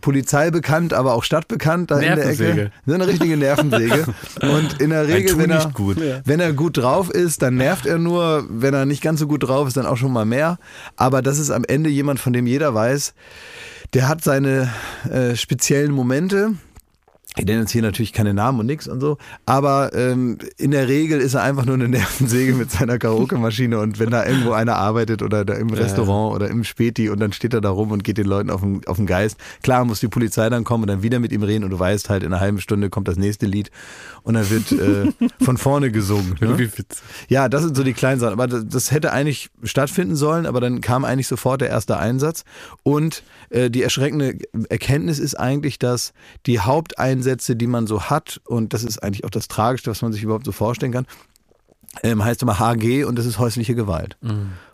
Polizei bekannt, aber auch stadtbekannt da in der Nervensäge. Ecke. So eine richtige Nervensäge. Und in der Regel, wenn er, nicht gut. wenn er gut drauf ist, dann nervt er nur. Wenn er nicht ganz so gut drauf ist, dann auch schon mal mehr. Aber das ist am Ende jemand, von dem jeder weiß, der hat seine äh, speziellen Momente. Ich nenne jetzt hier natürlich keine Namen und nix und so, aber ähm, in der Regel ist er einfach nur eine Nervensäge mit seiner Karaoke-Maschine und wenn da irgendwo einer arbeitet oder da im Restaurant oder im Späti und dann steht er da rum und geht den Leuten auf den, auf den Geist. Klar muss die Polizei dann kommen und dann wieder mit ihm reden und du weißt halt, in einer halben Stunde kommt das nächste Lied und dann wird äh, von vorne gesungen. Ne? Ja, das sind so die kleinen Sachen. Aber das, das hätte eigentlich stattfinden sollen, aber dann kam eigentlich sofort der erste Einsatz. Und äh, die erschreckende Erkenntnis ist eigentlich, dass die Haupteinsätze, die man so hat, und das ist eigentlich auch das Tragischste, was man sich überhaupt so vorstellen kann, ähm, heißt immer HG und das ist häusliche Gewalt.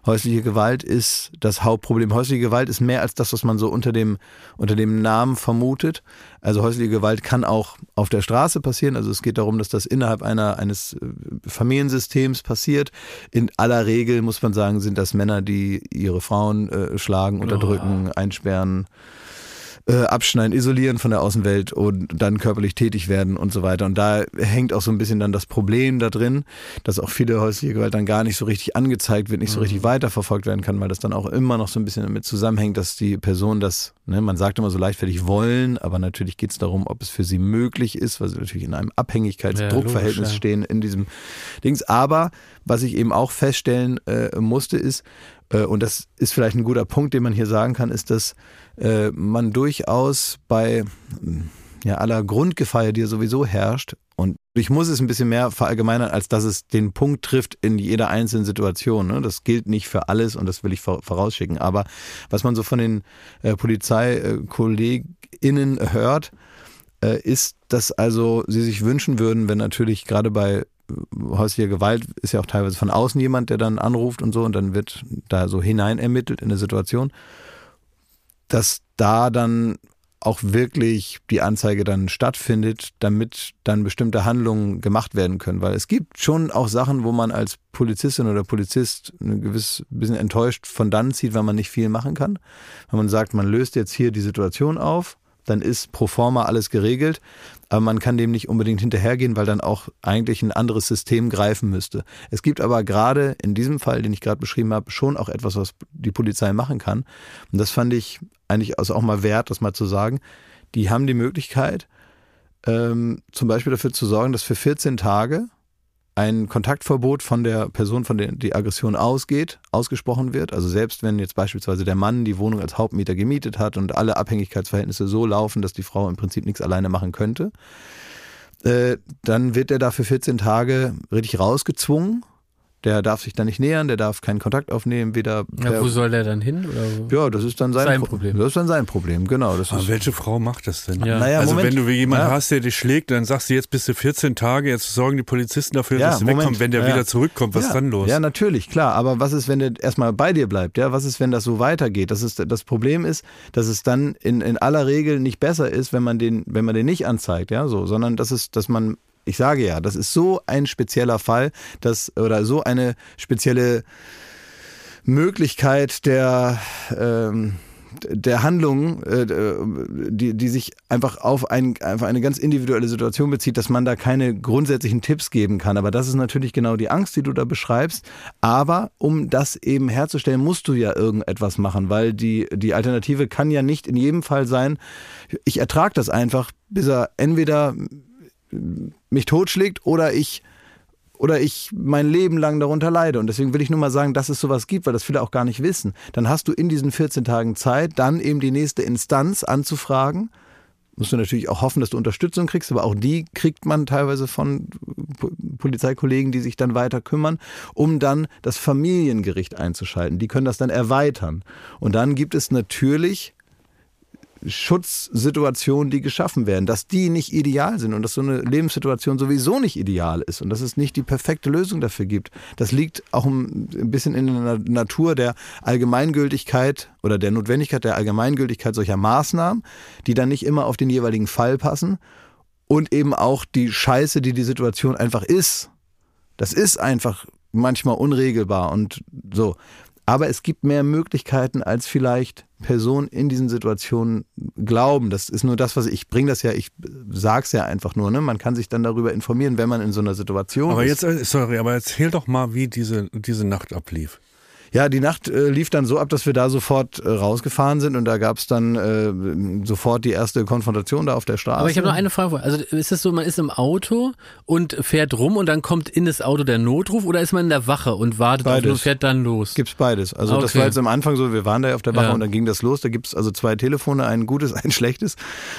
Häusliche Gewalt ist das Hauptproblem. Häusliche Gewalt ist mehr als das, was man so unter dem, unter dem Namen vermutet. Also häusliche Gewalt kann auch auf der Straße passieren. Also es geht darum, dass das innerhalb einer, eines äh, Familiensystems passiert. In aller Regel muss man sagen, sind das Männer, die ihre Frauen äh, schlagen, unterdrücken, einsperren äh, abschneiden, isolieren von der Außenwelt und dann körperlich tätig werden und so weiter. Und da hängt auch so ein bisschen dann das Problem da drin, dass auch viele häusliche Gewalt dann gar nicht so richtig angezeigt wird, nicht so richtig weiterverfolgt werden kann, weil das dann auch immer noch so ein bisschen damit zusammenhängt, dass die Person das, ne, man sagt immer so leichtfertig wollen, aber natürlich geht es darum, ob es für sie möglich ist, weil sie natürlich in einem Ja, Abhängigkeitsdruckverhältnis logisch, ja. stehen in diesem Dings. Aber was ich eben auch feststellen äh, musste, ist, und das ist vielleicht ein guter Punkt, den man hier sagen kann, ist, dass äh, man durchaus bei ja, aller Grundgefeier, die sowieso herrscht, und ich muss es ein bisschen mehr verallgemeinern, als dass es den Punkt trifft in jeder einzelnen Situation. Ne? Das gilt nicht für alles und das will ich vorausschicken. Aber was man so von den äh, PolizeikollegInnen hört, äh, ist, dass also sie sich wünschen würden, wenn natürlich gerade bei häuslicher Gewalt ist ja auch teilweise von außen jemand, der dann anruft und so und dann wird da so hinein ermittelt in eine Situation, dass da dann auch wirklich die Anzeige dann stattfindet, damit dann bestimmte Handlungen gemacht werden können. Weil es gibt schon auch Sachen, wo man als Polizistin oder Polizist ein gewiss bisschen enttäuscht von dann zieht, weil man nicht viel machen kann. Wenn man sagt, man löst jetzt hier die Situation auf, dann ist pro forma alles geregelt aber man kann dem nicht unbedingt hinterhergehen, weil dann auch eigentlich ein anderes System greifen müsste. Es gibt aber gerade in diesem Fall, den ich gerade beschrieben habe, schon auch etwas, was die Polizei machen kann. Und das fand ich eigentlich also auch mal wert, das mal zu sagen. Die haben die Möglichkeit, ähm, zum Beispiel dafür zu sorgen, dass für 14 Tage ein Kontaktverbot von der Person, von der die Aggression ausgeht, ausgesprochen wird. Also selbst wenn jetzt beispielsweise der Mann die Wohnung als Hauptmieter gemietet hat und alle Abhängigkeitsverhältnisse so laufen, dass die Frau im Prinzip nichts alleine machen könnte, äh, dann wird er dafür 14 Tage richtig rausgezwungen der darf sich da nicht nähern, der darf keinen Kontakt aufnehmen, weder. Ja, wo soll der dann hin? Oder? Ja, das ist dann sein, sein Pro Problem. Das ist dann sein Problem, genau. Das Aber welche Frau macht das denn? Ja. Naja, also Moment. wenn du jemanden ja. hast, der dich schlägt, dann sagst du jetzt bist du 14 Tage, jetzt sorgen die Polizisten dafür, ja, dass du Moment. wegkommst. Wenn der wieder zurückkommt, was ist dann los? Ja, natürlich, klar. Aber was ist, wenn der erstmal bei dir bleibt? Ja, was ist, wenn das so weitergeht? Das, ist, das Problem ist, dass es dann in, in aller Regel nicht besser ist, wenn man den, wenn man den nicht anzeigt, ja, so, sondern dass es, dass man ich sage ja, das ist so ein spezieller Fall, dass, oder so eine spezielle Möglichkeit der, ähm, der Handlung, äh, die, die sich einfach auf, ein, einfach eine ganz individuelle Situation bezieht, dass man da keine grundsätzlichen Tipps geben kann. Aber das ist natürlich genau die Angst, die du da beschreibst. Aber um das eben herzustellen, musst du ja irgendetwas machen, weil die, die Alternative kann ja nicht in jedem Fall sein, ich ertrage das einfach, bis er entweder mich totschlägt oder ich oder ich mein Leben lang darunter leide. Und deswegen will ich nur mal sagen, dass es sowas gibt, weil das viele auch gar nicht wissen. Dann hast du in diesen 14 Tagen Zeit, dann eben die nächste Instanz anzufragen. Musst du natürlich auch hoffen, dass du Unterstützung kriegst, aber auch die kriegt man teilweise von Polizeikollegen, die sich dann weiter kümmern, um dann das Familiengericht einzuschalten. Die können das dann erweitern. Und dann gibt es natürlich Schutzsituationen, die geschaffen werden, dass die nicht ideal sind und dass so eine Lebenssituation sowieso nicht ideal ist und dass es nicht die perfekte Lösung dafür gibt. Das liegt auch ein bisschen in der Natur der Allgemeingültigkeit oder der Notwendigkeit der Allgemeingültigkeit solcher Maßnahmen, die dann nicht immer auf den jeweiligen Fall passen und eben auch die Scheiße, die die Situation einfach ist. Das ist einfach manchmal unregelbar und so. Aber es gibt mehr Möglichkeiten, als vielleicht Personen in diesen Situationen glauben. Das ist nur das, was ich bringe das ja, ich sag's ja einfach nur, ne? Man kann sich dann darüber informieren, wenn man in so einer Situation aber ist. Aber jetzt, sorry, aber erzähl doch mal, wie diese, diese Nacht ablief. Ja, die Nacht äh, lief dann so ab, dass wir da sofort äh, rausgefahren sind und da gab es dann äh, sofort die erste Konfrontation da auf der Straße. Aber ich habe noch eine Frage. Also ist es so, man ist im Auto und fährt rum und dann kommt in das Auto der Notruf oder ist man in der Wache und wartet beides. und fährt dann los? Gibt's beides. Also okay. das war jetzt am Anfang so, wir waren da auf der Wache ja. und dann ging das los. Da gibt's also zwei Telefone, ein gutes, ein schlechtes.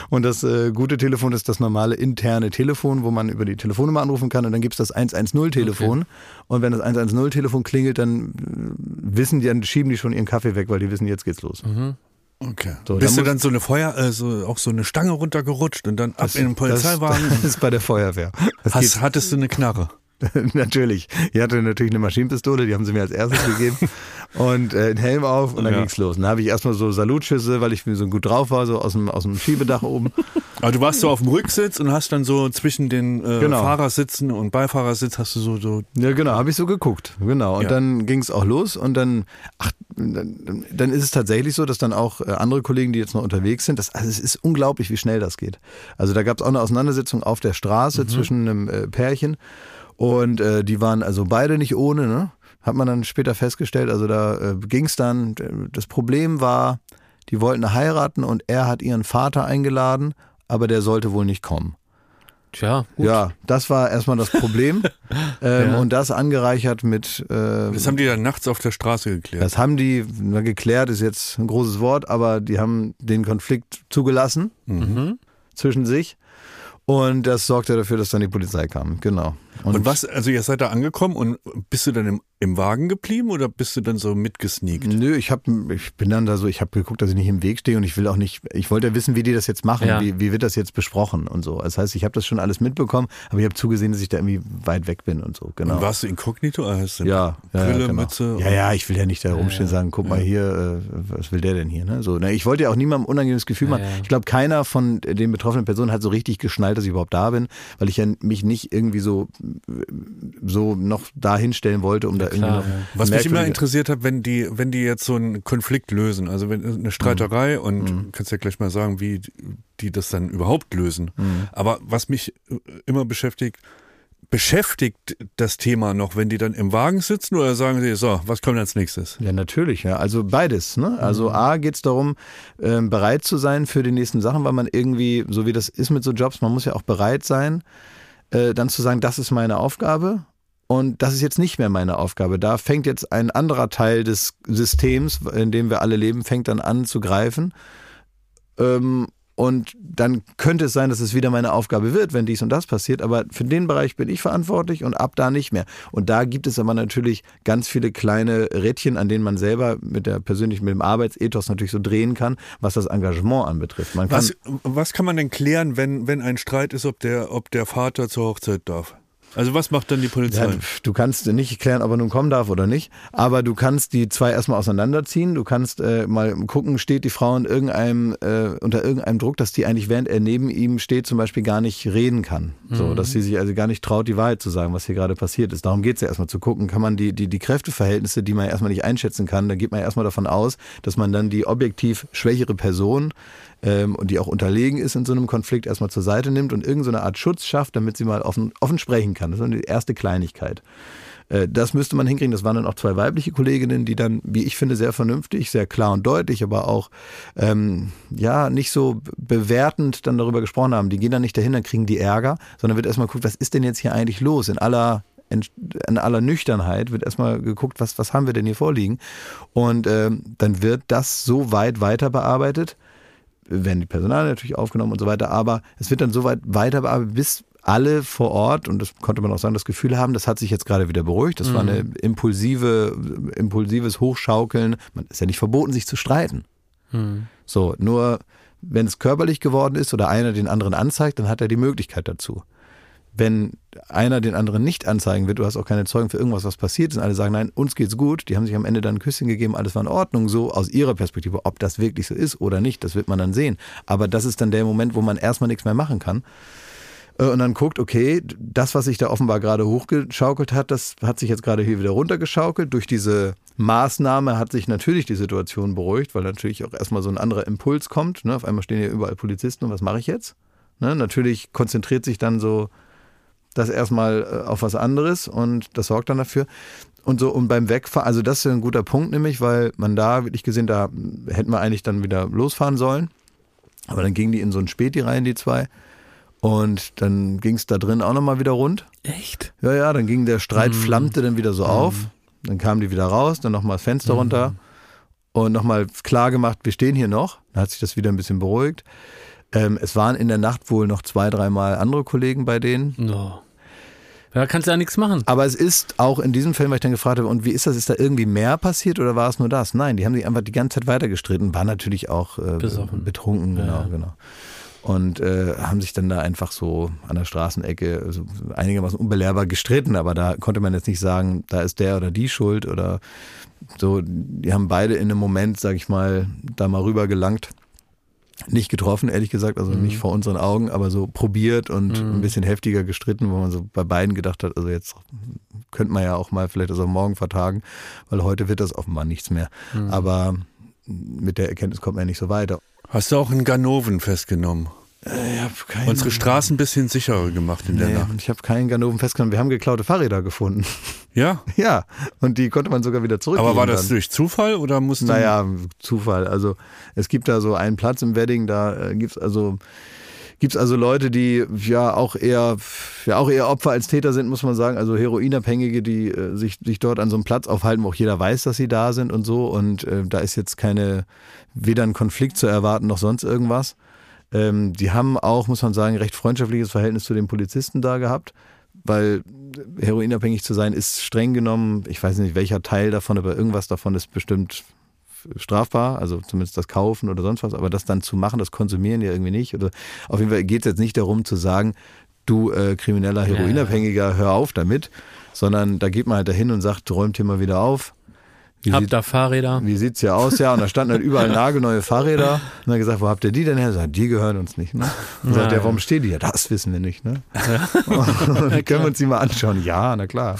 Und das äh, gute Telefon ist das normale interne Telefon, wo man über die Telefonnummer anrufen kann und dann gibt's das 110-Telefon. Okay. Und wenn das 110-Telefon klingelt, dann äh, wissen die, dann schieben die schon ihren Kaffee weg, weil die wissen, jetzt geht's los. Mhm. Okay. So, Bist dann du dann so eine Feuer, äh, so, auch so eine Stange runtergerutscht und dann ab in den Polizeiwagen? Das, das ist bei der Feuerwehr. Hast, hattest du eine Knarre? natürlich. Ich hatte natürlich eine Maschinenpistole, die haben sie mir als erstes gegeben. Und äh, einen Helm auf und dann ja. ging's los. Und dann habe ich erstmal so Salutschüsse, weil ich so gut drauf war, so aus dem, aus dem Schiebedach oben. Aber du warst so auf dem Rücksitz und hast dann so zwischen den äh, genau. Fahrersitzen und Beifahrersitz hast du so. so ja, genau, habe ich so geguckt. Genau. Und ja. dann ging's auch los und dann, ach, dann, dann ist es tatsächlich so, dass dann auch äh, andere Kollegen, die jetzt noch unterwegs sind, das, also es ist unglaublich, wie schnell das geht. Also da gab es auch eine Auseinandersetzung auf der Straße mhm. zwischen einem äh, Pärchen. Und äh, die waren also beide nicht ohne, ne? Hat man dann später festgestellt. Also da äh, ging es dann. Das Problem war, die wollten heiraten und er hat ihren Vater eingeladen, aber der sollte wohl nicht kommen. Tja, gut. Ja, das war erstmal das Problem. ähm, Ja. Und das angereichert mit. Äh, Das haben die dann nachts auf der Straße geklärt. das haben die na, geklärt, ist jetzt ein großes Wort, aber die haben den Konflikt zugelassen Mhm. zwischen sich. Und das sorgte dafür, dass dann die Polizei kam. Genau. Und, was, also ihr seid da angekommen und bist du dann im, im Wagen geblieben oder bist du dann so mitgesneakt? Nö, ich hab, ich bin dann da so, ich habe geguckt, dass ich nicht im Weg stehe und ich will auch nicht, ich wollte ja wissen, wie die das jetzt machen, Ja. wie, wie wird das jetzt besprochen und so. Das heißt, ich habe das schon alles mitbekommen, aber ich habe zugesehen, dass ich da irgendwie weit weg bin und so, genau. Und warst du inkognito? hast du ja, ja, Brille, ja, genau. Mütze? Ja, ja, ich will ja nicht da rumstehen und sagen, guck mal hier, äh, was will der denn hier? Ne? So, ne? Ich wollte ja auch niemandem ein unangenehmes Gefühl machen. ja. Ich glaube, keiner von den betroffenen Personen hat so richtig geschnallt, dass ich überhaupt da bin, weil ich ja mich nicht irgendwie so, so noch da hinstellen wollte, um da irgendwie noch ja. Was mich immer interessiert hat, wenn die, wenn die jetzt so einen Konflikt lösen, also wenn eine Streiterei Mhm. und kannst ja gleich mal sagen, wie die das dann überhaupt lösen. Mhm. Aber was mich äh, immer beschäftigt, beschäftigt das Thema noch, wenn die dann im Wagen sitzen oder sagen sie, so, was kommt als nächstes? Ja, natürlich, ja. Also beides. Ne? Also A geht es darum, ähm, bereit zu sein für die nächsten Sachen, weil man irgendwie, so wie das ist mit so Jobs, man muss ja auch bereit sein, äh, dann zu sagen, das ist meine Aufgabe und das ist jetzt nicht mehr meine Aufgabe. Da fängt jetzt ein anderer Teil des Systems, in dem wir alle leben, fängt dann an zu greifen. Ähm, und dann könnte es sein, dass es wieder meine Aufgabe wird, wenn dies und das passiert. Aber für den Bereich bin ich verantwortlich und ab da nicht mehr. Und da gibt es aber natürlich ganz viele kleine Rädchen, an denen man selber mit der persönlichen, mit dem Arbeitsethos natürlich so drehen kann, was das Engagement anbetrifft. Man kann, Was, was kann man denn klären, wenn, wenn ein Streit ist, ob der, ob der Vater zur Hochzeit darf? Also was macht dann die Polizei? Ja, du kannst nicht klären, ob er nun kommen darf oder nicht, aber du kannst die zwei erstmal auseinanderziehen. Du kannst äh, mal gucken, steht die Frau in irgendeinem, äh, unter irgendeinem Druck, dass die eigentlich, während er neben ihm steht, zum Beispiel gar nicht reden kann. So, dass sie sich also gar nicht traut, die Wahrheit zu sagen, was hier gerade passiert ist. Darum geht es ja erstmal zu gucken, kann man die, die, die Kräfteverhältnisse, die man erstmal nicht einschätzen kann, da geht man ja erstmal davon aus, dass man dann die objektiv schwächere Person ähm, und die auch unterlegen ist in so einem Konflikt, erstmal zur Seite nimmt und irgendeine Art Schutz schafft, damit sie mal offen, offen sprechen kann. Das ist die erste Kleinigkeit. Äh, Das müsste man hinkriegen. Das waren dann auch zwei weibliche Kolleginnen, die dann, wie ich finde, sehr vernünftig, sehr klar und deutlich, aber auch ähm, ja nicht so bewertend dann darüber gesprochen haben. Die gehen dann nicht dahin, dann kriegen die Ärger, sondern wird erstmal geguckt, was ist denn jetzt hier eigentlich los? In aller in, aller Nüchternheit wird erstmal geguckt, was, was haben wir denn hier vorliegen? Und ähm, dann wird das so weit weiter bearbeitet, werden die Personal natürlich aufgenommen und so weiter, aber es wird dann so weit weiter bearbeitet, bis alle vor Ort, und das konnte man auch sagen, das Gefühl haben, das hat sich jetzt gerade wieder beruhigt. Das war eine impulsive, impulsives Hochschaukeln. Man ist ja nicht verboten, sich zu streiten. So, nur wenn es körperlich geworden ist oder einer den anderen anzeigt, dann hat er die Möglichkeit dazu. Wenn einer den anderen nicht anzeigen wird, du hast auch keine Zeugen für irgendwas, was passiert ist, und alle sagen, nein, uns geht's gut, die haben sich am Ende dann ein Küsschen gegeben, alles war in Ordnung, so aus ihrer Perspektive. Ob das wirklich so ist oder nicht, das wird man dann sehen. Aber das ist dann der Moment, wo man erstmal nichts mehr machen kann. Äh, Und dann guckt, okay, das, was sich da offenbar gerade hochgeschaukelt hat, das hat sich jetzt gerade hier wieder runtergeschaukelt. Durch diese Maßnahme hat sich natürlich die Situation beruhigt, weil natürlich auch erstmal so ein anderer Impuls kommt. Ne? Auf einmal stehen hier überall Polizisten und was mache ich jetzt? Ne? Natürlich konzentriert sich dann so das erstmal äh, auf was anderes und das sorgt dann dafür. Und so, und beim Wegfahren, also das ist ein guter Punkt nämlich, weil man da wirklich gesehen, da hätten wir eigentlich dann wieder losfahren sollen. Aber dann gingen die in so ein Späti rein, die zwei. Und dann ging es da drin auch nochmal wieder rund. Echt? Ja, ja, dann ging der Streit, flammte dann wieder so auf. Dann kamen die wieder raus, dann nochmal das Fenster runter und nochmal klar gemacht, wir stehen hier noch. Dann hat sich das wieder ein bisschen beruhigt. Ähm, es waren in der Nacht wohl noch zwei, dreimal andere Kollegen bei denen. No. Da kannst du ja nichts machen. Aber es ist auch in diesem Film, weil ich dann gefragt habe, und wie ist das? Ist da irgendwie mehr passiert oder war es nur das? Nein, die haben sich einfach die ganze Zeit weitergestritten, waren natürlich auch äh, Besoffen. betrunken, genau, genau. Und äh, haben sich dann da einfach so an der Straßenecke also einigermaßen unbelehrbar gestritten, aber da konnte man jetzt nicht sagen, da ist der oder die schuld oder so. Die haben beide in einem Moment, sag ich mal, da mal rüber gelangt. Nicht getroffen, ehrlich gesagt, also nicht vor unseren Augen, aber so probiert und ein bisschen heftiger gestritten, wo man so bei beiden gedacht hat, also jetzt könnte man ja auch mal vielleicht das auf morgen vertagen, weil heute wird das offenbar nichts mehr. Aber mit der Erkenntnis kommt man ja nicht so weiter. Hast du auch einen Ganoven festgenommen? Habe keinen, Unsere Straßen ein bisschen sicherer gemacht in der nee, Nacht. ich habe keinen Ganoven festgenommen. Wir haben geklaute Fahrräder gefunden. Ja? ja, und die konnte man sogar wieder zurückgeben. Aber war das dann. durch Zufall oder musste Naja, Zufall. Also es gibt da so einen Platz im Wedding, da äh, gibt's also Gibt es also Leute, die ja auch eher, ja auch eher Opfer als Täter sind, muss man sagen. Also Heroinabhängige, die äh, sich, sich dort an so einem Platz aufhalten, wo auch jeder weiß, dass sie da sind und so. Und äh, da ist jetzt keine, weder ein Konflikt zu erwarten noch sonst irgendwas. Ähm, die haben auch, muss man sagen, recht freundschaftliches Verhältnis zu den Polizisten da gehabt, weil heroinabhängig zu sein ist streng genommen, ich weiß nicht welcher Teil davon, aber irgendwas davon ist bestimmt strafbar, also zumindest das Kaufen oder sonst was, aber das dann zu machen, das Konsumieren ja irgendwie nicht. Oder auf jeden Fall geht es jetzt nicht darum zu sagen, du äh, krimineller Heroinabhängiger, hör auf damit, sondern da geht man halt dahin und sagt, räumt hier mal wieder auf. Wie Habt sieht- da Fahrräder? wie sieht's hier aus? Ja, und da standen halt überall nagelneue Fahrräder. Und dann gesagt, wo habt ihr die denn her? Sagt, die gehören uns nicht. Ne? Und sagt, ja, warum stehen die hier? Das wissen wir nicht. Ne? Und können wir uns die mal anschauen? Ja, na klar.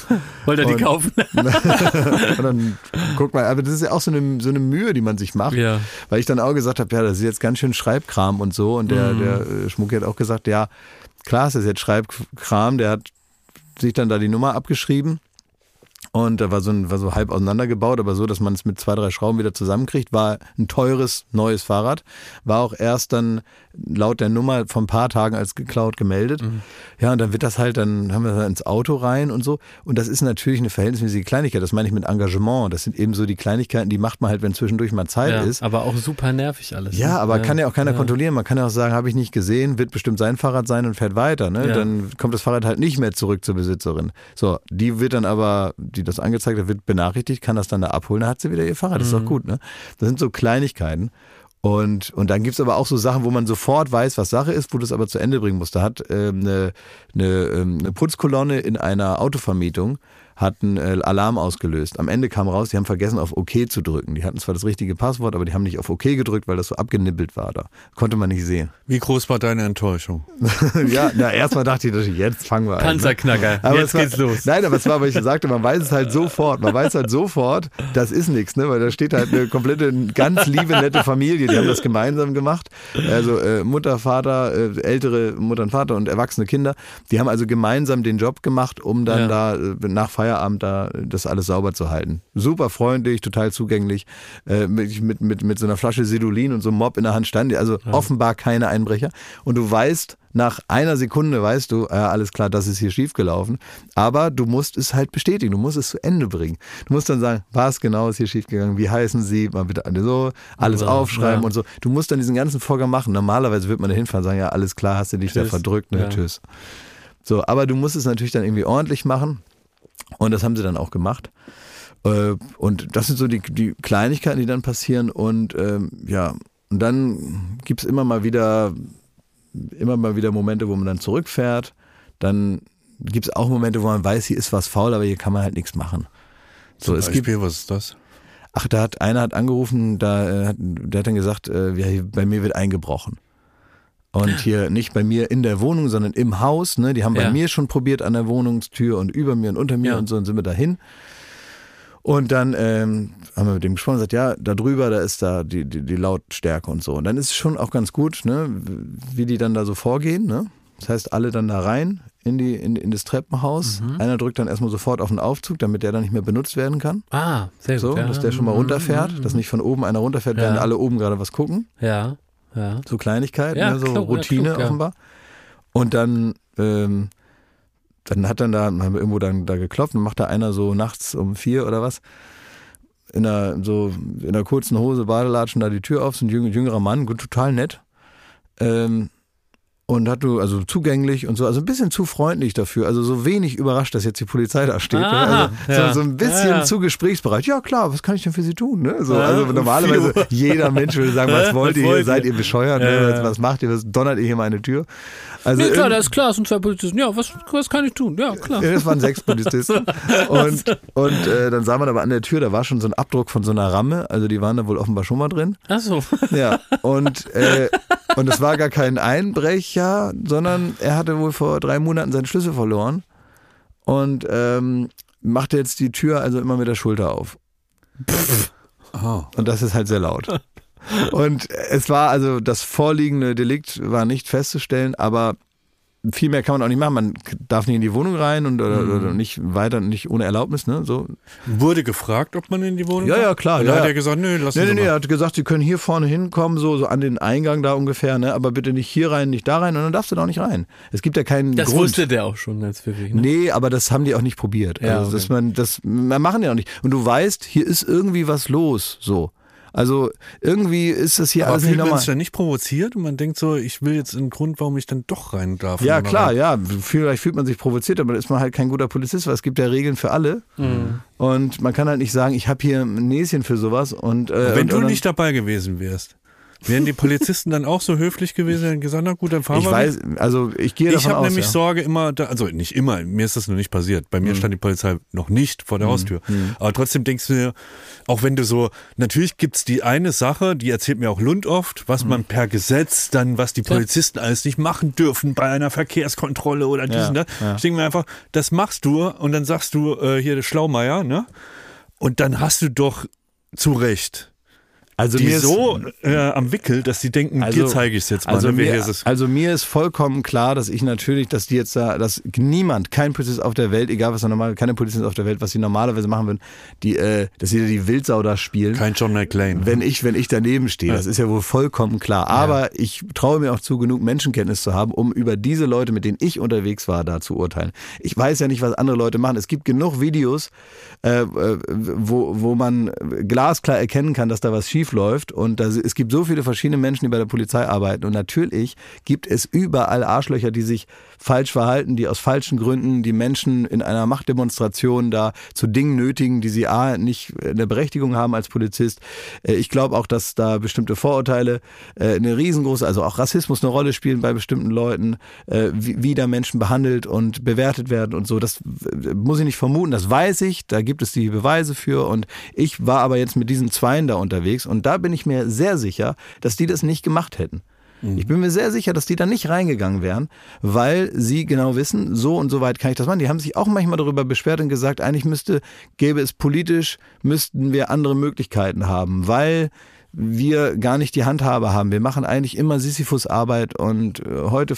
Wollt ihr die Und- kaufen? Und dann guckt man, aber das ist ja auch so eine, so eine Mühe, die man sich macht. Ja. Weil ich dann auch gesagt habe, ja, das ist jetzt ganz schön Schreibkram und so. Und der, der äh, Schmucki hat auch gesagt, ja, klar, es ist jetzt Schreibkram. Der hat sich dann da die Nummer abgeschrieben. Und da war so, ein, war so halb auseinandergebaut, aber so, dass man es mit zwei, drei Schrauben wieder zusammenkriegt. War ein teures neues Fahrrad. War auch erst dann laut der Nummer vor ein paar Tagen als geklaut gemeldet. Ja, und dann wird das halt, dann haben wir das ins Auto rein und so. Und das ist natürlich eine verhältnismäßige Kleinigkeit. Das meine ich mit Engagement. Das sind eben so die Kleinigkeiten, die macht man halt, wenn zwischendurch mal Zeit ja. ist. Aber auch super nervig alles. Ja, ne? aber kann ja auch keiner kontrollieren. Man kann ja auch sagen, habe ich nicht gesehen, wird bestimmt sein Fahrrad sein und fährt weiter. Ne? Ja. Dann kommt das Fahrrad halt nicht mehr zurück zur Besitzerin. So, die wird dann aber, die das angezeigt hat, wird benachrichtigt, kann das dann da abholen, dann hat sie wieder ihr Fahrrad. Das ist doch gut. Ne? Das sind so Kleinigkeiten. Und, und dann gibt's aber auch so Sachen, wo man sofort weiß, was Sache ist, wo du es aber zu Ende bringen musst. Da hat ähm, eine, eine, ähm, eine Putzkolonne in einer Autovermietung hat einen äh, Alarm ausgelöst. Am Ende kam raus, die haben vergessen, auf OK zu drücken. Die hatten zwar das richtige Passwort, aber die haben nicht auf OK gedrückt, weil das so abgenibbelt war da. Konnte man nicht sehen. Wie groß war deine Enttäuschung? ja, na, erstmal dachte ich, natürlich, jetzt fangen wir an. ne? Panzerknacker. Aber Jetzt war, geht's los. Nein, aber es war, weil ich sagte, man weiß es halt sofort. Man weiß halt sofort, das ist nichts, ne? Weil da steht halt eine komplette, ganz liebe, nette Familie, die haben das gemeinsam gemacht. Also äh, Mutter, Vater, äh, ältere Mutter und Vater und erwachsene Kinder. Die haben also gemeinsam den Job gemacht, um dann Ja. da äh, nach Feierabend da äh, das alles sauber zu halten. Super freundlich, total zugänglich. Äh, mit, mit, mit, so einer Flasche Sedulin und so einem Mob in der Hand stand. Also offenbar keine Einbrecher. Und du weißt, nach einer Sekunde weißt du, äh, alles klar, das ist hier schiefgelaufen. Aber du musst es halt bestätigen, du musst es zu Ende bringen. Du musst dann sagen, was genau ist hier schiefgegangen, wie heißen sie, mal bitte so, alles Ja, aufschreiben ja. und so. Du musst dann diesen ganzen Vorgang machen. Normalerweise wird man da hinfahren und sagen, ja, alles klar, hast du dich da Tschüss. verdrückt, ne, Ja. tschüss. So, aber du musst es natürlich dann irgendwie ordentlich machen. Und das haben sie dann auch gemacht. Äh, Und das sind so die, die Kleinigkeiten, die dann passieren. Und ähm, ja, und dann gibt's immer mal wieder, immer mal wieder Momente, wo man dann zurückfährt. Dann gibt's auch Momente, wo man weiß, hier ist was faul, aber hier kann man halt nichts machen. So, es gibt, Beispiel, was ist das? ach, da hat einer hat angerufen, da äh, der hat dann gesagt, äh, ja, bei mir wird eingebrochen. Und hier nicht bei mir in der Wohnung, sondern im Haus. Ne? Die haben bei Ja. mir schon probiert an der Wohnungstür und über mir und unter mir Ja. und so und sind wir dahin. Und dann ähm, haben wir mit dem gesprochen und gesagt, ja, da drüber, da ist da die, die, die Lautstärke und so. Und dann ist es schon auch ganz gut, ne, wie die dann da so vorgehen. Ne? Das heißt, alle dann da rein in, die, in, in das Treppenhaus. Mhm. Einer drückt dann erstmal sofort auf den Aufzug, damit der dann nicht mehr benutzt werden kann. Ah, sehr gut. So, ja. dass der schon mal runterfährt, dass nicht von oben einer runterfährt, Ja. während alle oben gerade was gucken. Ja, ja. So Kleinigkeiten, Ja, ne, so klug, Routine klug, offenbar. Und dann, ähm, dann hat dann da, haben wir irgendwo dann da geklopft und macht da einer so nachts um vier oder was, in einer, so, in einer kurzen Hose, Badelatschen da die Tür auf, so ein jüng- jüngerer Mann, gut, total nett. Ähm, und hat du, also zugänglich und so, also ein bisschen zu freundlich dafür, also so wenig überrascht, dass jetzt die Polizei da steht. ne? Aha, also, ja. so, so ein bisschen Ja, ja. zu gesprächsbereit. Ja klar, was kann ich denn für Sie tun? Ne? So, also normalerweise jeder Mensch würde sagen, was wollt Was ihr wollt Seid ihr? bescheuert? Ne? was, macht ihr? Was donnert ihr hier meine Tür? Also Nee, klar, das ist klar, es sind zwei Polizisten. Ja, was, was kann ich tun? Ja, klar. das waren sechs Polizisten. Und, und äh, dann sah man aber an der Tür, da war schon so ein Abdruck von so einer Ramme. Also die waren da wohl offenbar schon mal drin. Ach so. Ja. Und, äh, und es war gar kein Einbrecher, sondern er hatte wohl vor drei Monaten seinen Schlüssel verloren. Und ähm, machte jetzt die Tür also immer mit der Schulter auf. Oh. Und das ist halt sehr laut. Und es war also, das vorliegende Delikt war nicht festzustellen, aber viel mehr kann man auch nicht machen. Man darf nicht in die Wohnung rein und oder, Mhm. oder nicht weiter, nicht ohne Erlaubnis, ne? So. Wurde gefragt, ob man in die Wohnung Ja, ja, klar, Und ja, hat ja. er gesagt, nö, lass Nee, nee, nee, er hat gesagt, sie können hier vorne hinkommen, so, so an den Eingang da ungefähr, ne? Aber bitte nicht hier rein, nicht da rein und dann darfst du da auch nicht rein. Es gibt ja keinen Das Grund. wusste der auch schon als Pfiffig, ne? Nee, aber das haben die auch nicht probiert. Ja, also, okay. dass man, das man machen die auch nicht. Und du weißt, hier ist irgendwie was los, so. Also irgendwie ist das hier Aber alles nicht fühlt man normal. sich dann nicht provoziert und man denkt so, ich will jetzt einen Grund, warum ich dann doch rein darf. Ja, klar, rein. ja. Vielleicht fühlt man sich provoziert, aber dann ist man halt kein guter Polizist, weil es gibt ja Regeln für alle. Mhm. Und man kann halt nicht sagen, ich habe hier ein Näschen für sowas. Und, äh, Wenn und, du und nicht dabei gewesen wärst, wären die Polizisten dann auch so höflich gewesen und gesagt, na gut, dann fahren Ich wir weiß, also ich gehe Ich davon habe aus. nämlich ja. Sorge immer, da, also nicht immer, mir ist das noch nicht passiert. Bei mir stand die Polizei noch nicht vor der Haustür. Aber trotzdem denkst du dir, auch wenn du so, natürlich gibt's die eine Sache, die erzählt mir auch Lund oft, was man per Gesetz dann, was die Polizisten alles nicht machen dürfen bei einer Verkehrskontrolle oder dies Ja, und das. ja. Ich denke mir einfach, das machst du und dann sagst du äh, hier der Schlaumeier, ne? Und dann hast du doch zu Recht also die mir ist- so äh, am Wickel, dass die denken, dir zeige ich es jetzt mal. Also ne, mir, also mir ist vollkommen klar, dass ich natürlich, dass die jetzt da, dass niemand, kein Polizist auf der Welt, egal was er normal, keine Polizist auf der Welt, was sie normalerweise machen würden, die, äh, dass sie da die Wildsau da spielen. Kein John McClane. wenn ich, wenn ich daneben stehe, das ist ja wohl vollkommen klar. Aber ich traue mir auch zu, genug Menschenkenntnis zu haben, um über diese Leute, mit denen ich unterwegs war, da zu urteilen. Ich weiß ja nicht, was andere Leute machen. Es gibt genug Videos, äh, äh, wo, wo man glasklar erkennen kann, dass da was schief läuft. Und da, es gibt so viele verschiedene Menschen, die bei der Polizei arbeiten. Und natürlich gibt es überall Arschlöcher, die sich falsch verhalten, die aus falschen Gründen die Menschen in einer Machtdemonstration da zu Dingen nötigen, die sie A, nicht eine Berechtigung haben als Polizist. Äh, Ich glaube auch, dass da bestimmte Vorurteile äh, eine riesengroße, also auch Rassismus eine Rolle spielen bei bestimmten Leuten, äh, wie, da Menschen behandelt und bewertet werden und so. Das äh, muss ich nicht vermuten, das weiß ich, da gibt es die Beweise für und ich war aber jetzt mit diesen Zweien da unterwegs und da bin ich mir sehr sicher, dass die das nicht gemacht hätten. Ich bin mir sehr sicher, dass die da nicht reingegangen wären, weil sie genau wissen, so und so weit kann ich das machen. Die haben sich auch manchmal darüber beschwert und gesagt, eigentlich müsste, gäbe es politisch, müssten wir andere Möglichkeiten haben, weil wir gar nicht die Handhabe haben. Wir machen eigentlich immer Sisyphus-Arbeit und äh, heute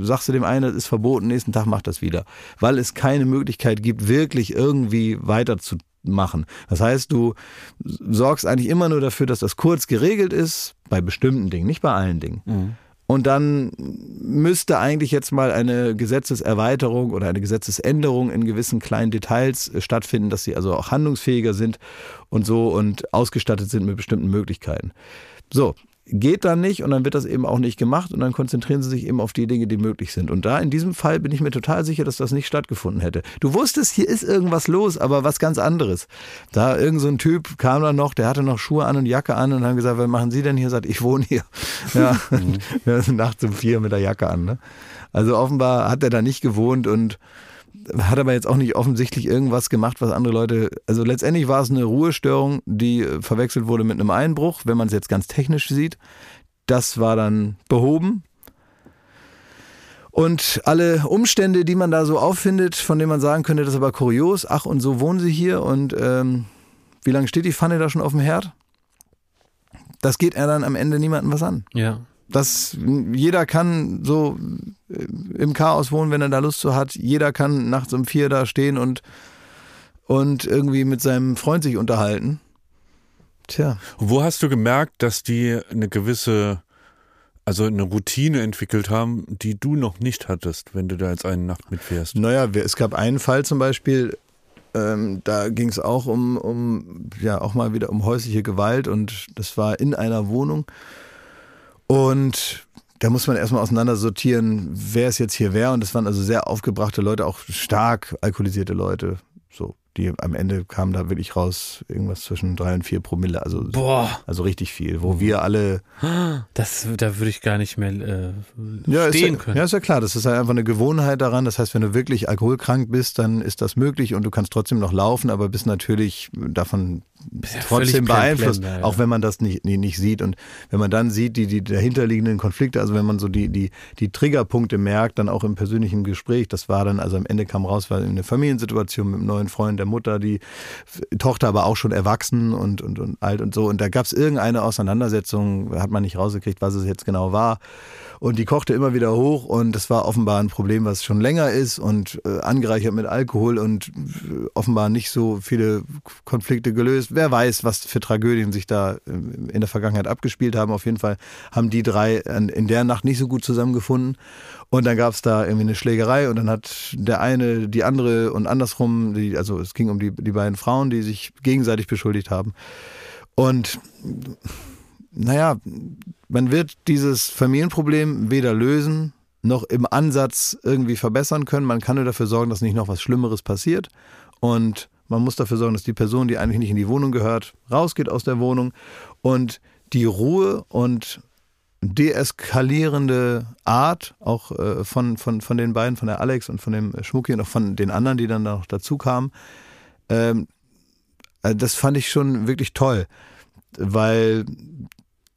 sagst du dem einen, das ist verboten, nächsten Tag macht das wieder, weil es keine Möglichkeit gibt, wirklich irgendwie weiterzumachen. Das heißt, du sorgst eigentlich immer nur dafür, dass das kurz geregelt ist, bei bestimmten Dingen, nicht bei allen Dingen. Und dann müsste eigentlich jetzt mal eine Gesetzeserweiterung oder eine Gesetzesänderung in gewissen kleinen Details äh, stattfinden, dass sie also auch handlungsfähiger sind und so und ausgestattet sind mit bestimmten Möglichkeiten. So, geht dann nicht und dann wird das eben auch nicht gemacht und dann konzentrieren sie sich eben auf die Dinge, die möglich sind. Und da in diesem Fall bin ich mir total sicher, dass das nicht stattgefunden hätte. Du wusstest, hier ist irgendwas los, aber was ganz anderes. Da irgend so ein Typ kam dann noch, der hatte noch Schuhe an und Jacke an und haben gesagt, was machen Sie denn hier? Sagt, ich wohne hier. Ja, wir sind nachts um vier mit der Jacke an. Ne? Also offenbar hat er da nicht gewohnt und hat aber jetzt auch nicht offensichtlich irgendwas gemacht, was andere Leute. Also letztendlich war es eine Ruhestörung, die äh, verwechselt wurde mit einem Einbruch, wenn man es jetzt ganz technisch sieht. Das war dann behoben. Und alle Umstände, die man da so auffindet, von denen man sagen könnte, das ist aber kurios, ach und so wohnen sie hier und ähm, wie lange steht die Pfanne da schon auf dem Herd? Das geht er dann am Ende niemandem was an. Ja. Das, jeder kann so äh, im Chaos wohnen, wenn er da Lust zu hat. Jeder kann nachts um vier da stehen und, und irgendwie mit seinem Freund sich unterhalten. Tja. Wo hast du gemerkt, dass die eine gewisse, also eine Routine entwickelt haben, die du noch nicht hattest, wenn du da jetzt eine Nacht mitfährst? Naja, es gab einen Fall zum Beispiel, ähm, da ging es auch um, um, ja, auch mal wieder um häusliche Gewalt und das war in einer Wohnung. Und da muss man erstmal auseinandersortieren, wer ist jetzt hier wer. Und das waren also sehr aufgebrachte Leute, auch stark alkoholisierte Leute. So, die am Ende kamen da wirklich raus, irgendwas zwischen drei und vier Promille. Also, Boah, also richtig viel, wo wir alle das, da würde ich gar nicht mehr äh, ja, stehen ja, können. Ja, ist ja klar. Das ist halt einfach eine Gewohnheit daran. Das heißt, wenn du wirklich alkoholkrank bist, dann ist das möglich und du kannst trotzdem noch laufen, aber bist natürlich davon ja trotzdem beeinflusst, blendender, ja. auch wenn man das nicht, nicht, nicht sieht. Und wenn man dann sieht, die, die dahinterliegenden Konflikte, also wenn man so die, die, die Triggerpunkte merkt, dann auch im persönlichen Gespräch, das war dann, also am Ende kam raus, war eine Familiensituation mit einem neuen Freund der Mutter, die Tochter aber auch schon erwachsen und, und, und alt und so. Und da gab es irgendeine Auseinandersetzung, hat man nicht rausgekriegt, was es jetzt genau war. Und die kochte immer wieder hoch und das war offenbar ein Problem, was schon länger ist und äh, angereichert mit Alkohol und äh, offenbar nicht so viele Konflikte gelöst. Wer weiß, was für Tragödien sich da äh, in der Vergangenheit abgespielt haben. Auf jeden Fall haben die drei in der Nacht nicht so gut zusammengefunden. Und dann gab es da irgendwie eine Schlägerei und dann hat der eine die andere und andersrum, die, also es ging um die, die beiden Frauen, die sich gegenseitig beschuldigt haben. Und naja, man wird dieses Familienproblem weder lösen noch im Ansatz irgendwie verbessern können. Man kann nur dafür sorgen, dass nicht noch was Schlimmeres passiert. Und man muss dafür sorgen, dass die Person, die eigentlich nicht in die Wohnung gehört, rausgeht aus der Wohnung. Und die Ruhe und deeskalierende Art, auch äh, von, von, von den beiden, von der Alex und von dem Schmucki und auch von den anderen, die dann noch dazu kamen, ähm, äh, das fand ich schon wirklich toll, weil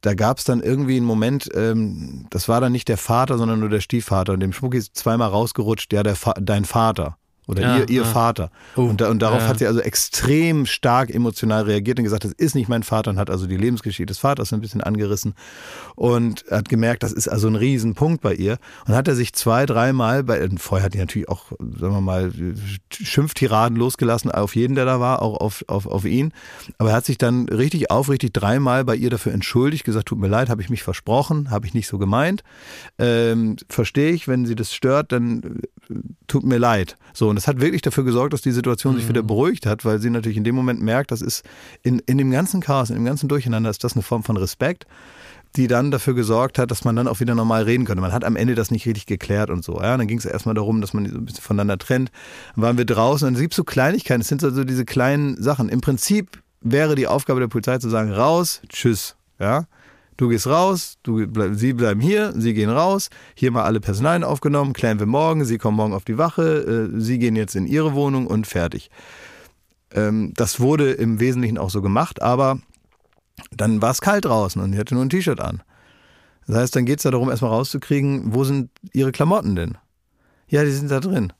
da gab es dann irgendwie einen Moment, ähm, das war dann nicht der Vater, sondern nur der Stiefvater. Und dem Schmucki ist zweimal rausgerutscht, ja, der Fa dein Vater. Oder Ja, ihr, ihr ja. Vater. Oh, und, da, und darauf ja. hat sie also extrem stark emotional reagiert und gesagt, das ist nicht mein Vater und hat also die Lebensgeschichte des Vaters ein bisschen angerissen und hat gemerkt, das ist also ein Riesenpunkt bei ihr. Und hat er sich zwei, dreimal, bei, vorher hat die natürlich auch, sagen wir mal, Schimpftiraden losgelassen auf jeden, der da war, auch auf, auf, auf ihn. Aber er hat sich dann richtig aufrichtig dreimal bei ihr dafür entschuldigt, gesagt, tut mir leid, habe ich mich versprochen, habe ich nicht so gemeint. Ähm, Verstehe ich, wenn sie das stört, dann tut mir leid. So, und das hat wirklich dafür gesorgt, dass die Situation sich wieder beruhigt hat, weil sie natürlich in dem Moment merkt, das ist in, in dem ganzen Chaos, in dem ganzen Durcheinander, ist das eine Form von Respekt, die dann dafür gesorgt hat, dass man dann auch wieder normal reden konnte. Man hat am Ende das nicht richtig geklärt und so. Ja, dann ging es erstmal darum, dass man die so ein bisschen voneinander trennt. Dann waren wir draußen und es gibt so Kleinigkeiten, es sind also diese kleinen Sachen. Im Prinzip wäre die Aufgabe der Polizei zu sagen, raus, tschüss. Ja, Du gehst raus, du bleib, sie bleiben hier, sie gehen raus. Hier mal alle Personalien aufgenommen, klären wir morgen. Sie kommen morgen auf die Wache, äh, sie gehen jetzt in ihre Wohnung und fertig. Ähm, das wurde im Wesentlichen auch so gemacht, aber dann war es kalt draußen und sie hatte nur ein T-Shirt an. Das heißt, dann geht es ja darum, erstmal rauszukriegen, wo sind ihre Klamotten denn? Ja, die sind da drin.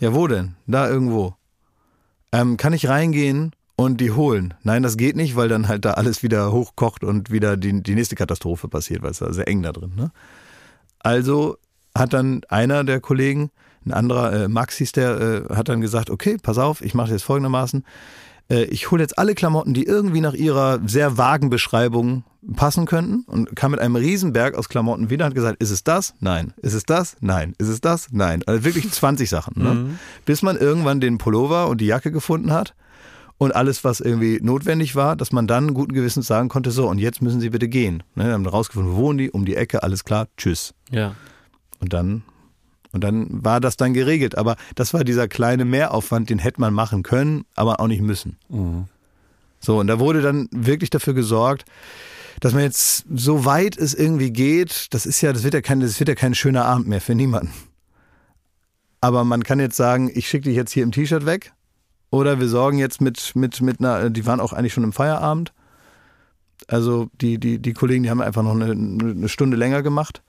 Ja, wo denn? Da irgendwo. Ähm, kann ich reingehen und die holen? Nein, das geht nicht, weil dann halt da alles wieder hochkocht und wieder die, die nächste Katastrophe passiert, weil es da sehr eng da drin. Ne? Also hat dann einer der Kollegen, ein anderer, äh, Max hieß der, äh, hat dann gesagt, okay, pass auf, ich mache das jetzt folgendermaßen. Äh, ich hole jetzt alle Klamotten, die irgendwie nach ihrer sehr vagen Beschreibung passen könnten und kam mit einem Riesenberg aus Klamotten wieder und hat gesagt, ist es das? Nein. Ist es das? Nein. Ist es das? Nein. Also wirklich 20 Sachen. Ne? Bis man irgendwann den Pullover und die Jacke gefunden hat und alles, was irgendwie notwendig war, dass man dann guten Gewissens sagen konnte, so, und jetzt müssen Sie bitte gehen. Ne, wir haben rausgefunden, wo wohnen die, um die Ecke, alles klar, tschüss. Ja. Und dann, und dann war das dann geregelt. Aber das war dieser kleine Mehraufwand, den hätte man machen können, aber auch nicht müssen. So, und da wurde dann wirklich dafür gesorgt, dass man jetzt, so weit es irgendwie geht, das ist ja, das wird ja kein, das wird ja kein schöner Abend mehr für niemanden. Aber man kann jetzt sagen, ich schicke dich jetzt hier im T-Shirt weg. Oder wir sorgen jetzt mit, mit, mit einer, die waren auch eigentlich schon im Feierabend. Also die, die, die Kollegen, die haben einfach noch eine, eine Stunde länger gemacht,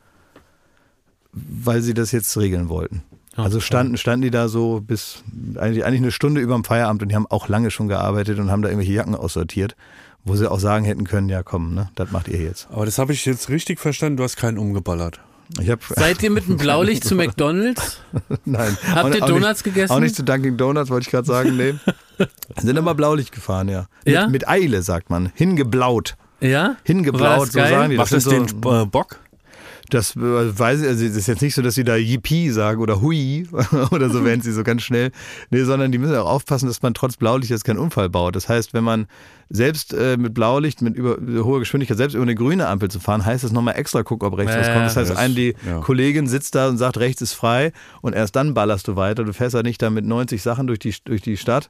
weil sie das jetzt regeln wollten. Also standen, standen die da so bis eigentlich, eigentlich eine Stunde über dem Feierabend und die haben auch lange schon gearbeitet und haben da irgendwelche Jacken aussortiert, wo sie auch sagen hätten können, ja komm, ne, das macht ihr jetzt. Aber das habe ich jetzt richtig verstanden, du hast keinen umgeballert. Ich hab, Seid ihr mit dem Blaulicht zu McDonalds? nein. Habt Auch- ihr auch Donuts nicht, gegessen? Auch nicht zu Dunkin' Donuts, wollte ich gerade sagen, nee. Sind immer Blaulicht gefahren, ja. Ja? Mit, mit Eile, sagt man. Hingeblaut. Ja? Hingeblaut, das so geil? sagen die. Macht das sind den so, äh, Bock? Das äh, weiß ich, also das ist jetzt nicht so, dass sie da Yippie sagen oder Hui oder so werden sie so ganz schnell. Nee, sondern die müssen auch aufpassen, dass man trotz Blaulicht jetzt keinen Unfall baut. Das heißt, wenn man selbst äh, mit Blaulicht, mit über, hoher Geschwindigkeit, selbst über eine grüne Ampel zu fahren, heißt es nochmal extra gucken, ob rechts Ja, was kommt. Das heißt, das- ein, die ja. Kollegin sitzt da und sagt, rechts ist frei und erst dann ballerst du weiter. Du fährst ja nicht da mit 90 Sachen durch die, durch die Stadt.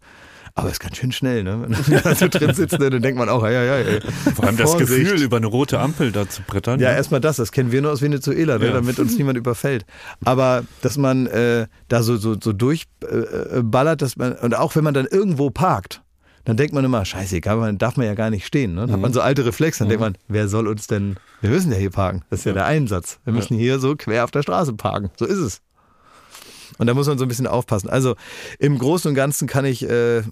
Aber es ist ganz schön schnell, ne? Wenn du da so drin sitzt, ne, dann denkt man auch, ja, ja, ja. Vor allem das. Gefühl, über eine rote Ampel da zu brettern. Ja, ne? erstmal das, das kennen wir nur aus Venezuela, ne, Ja. damit uns niemand überfällt. Aber dass man äh, da so, so, so durchballert, äh, ballert, dass man, und auch wenn man dann irgendwo parkt, Dann denkt man immer, scheiße, egal, darf man ja gar nicht stehen. Ne? Dann hat man so alte Reflexe, dann denkt man, wer soll uns denn, wir müssen ja hier parken. Das ist ja, der Einsatz. Wir müssen hier so quer auf der Straße parken. So ist es. Und da muss man so ein bisschen aufpassen. Also im Großen und Ganzen kann ich, äh,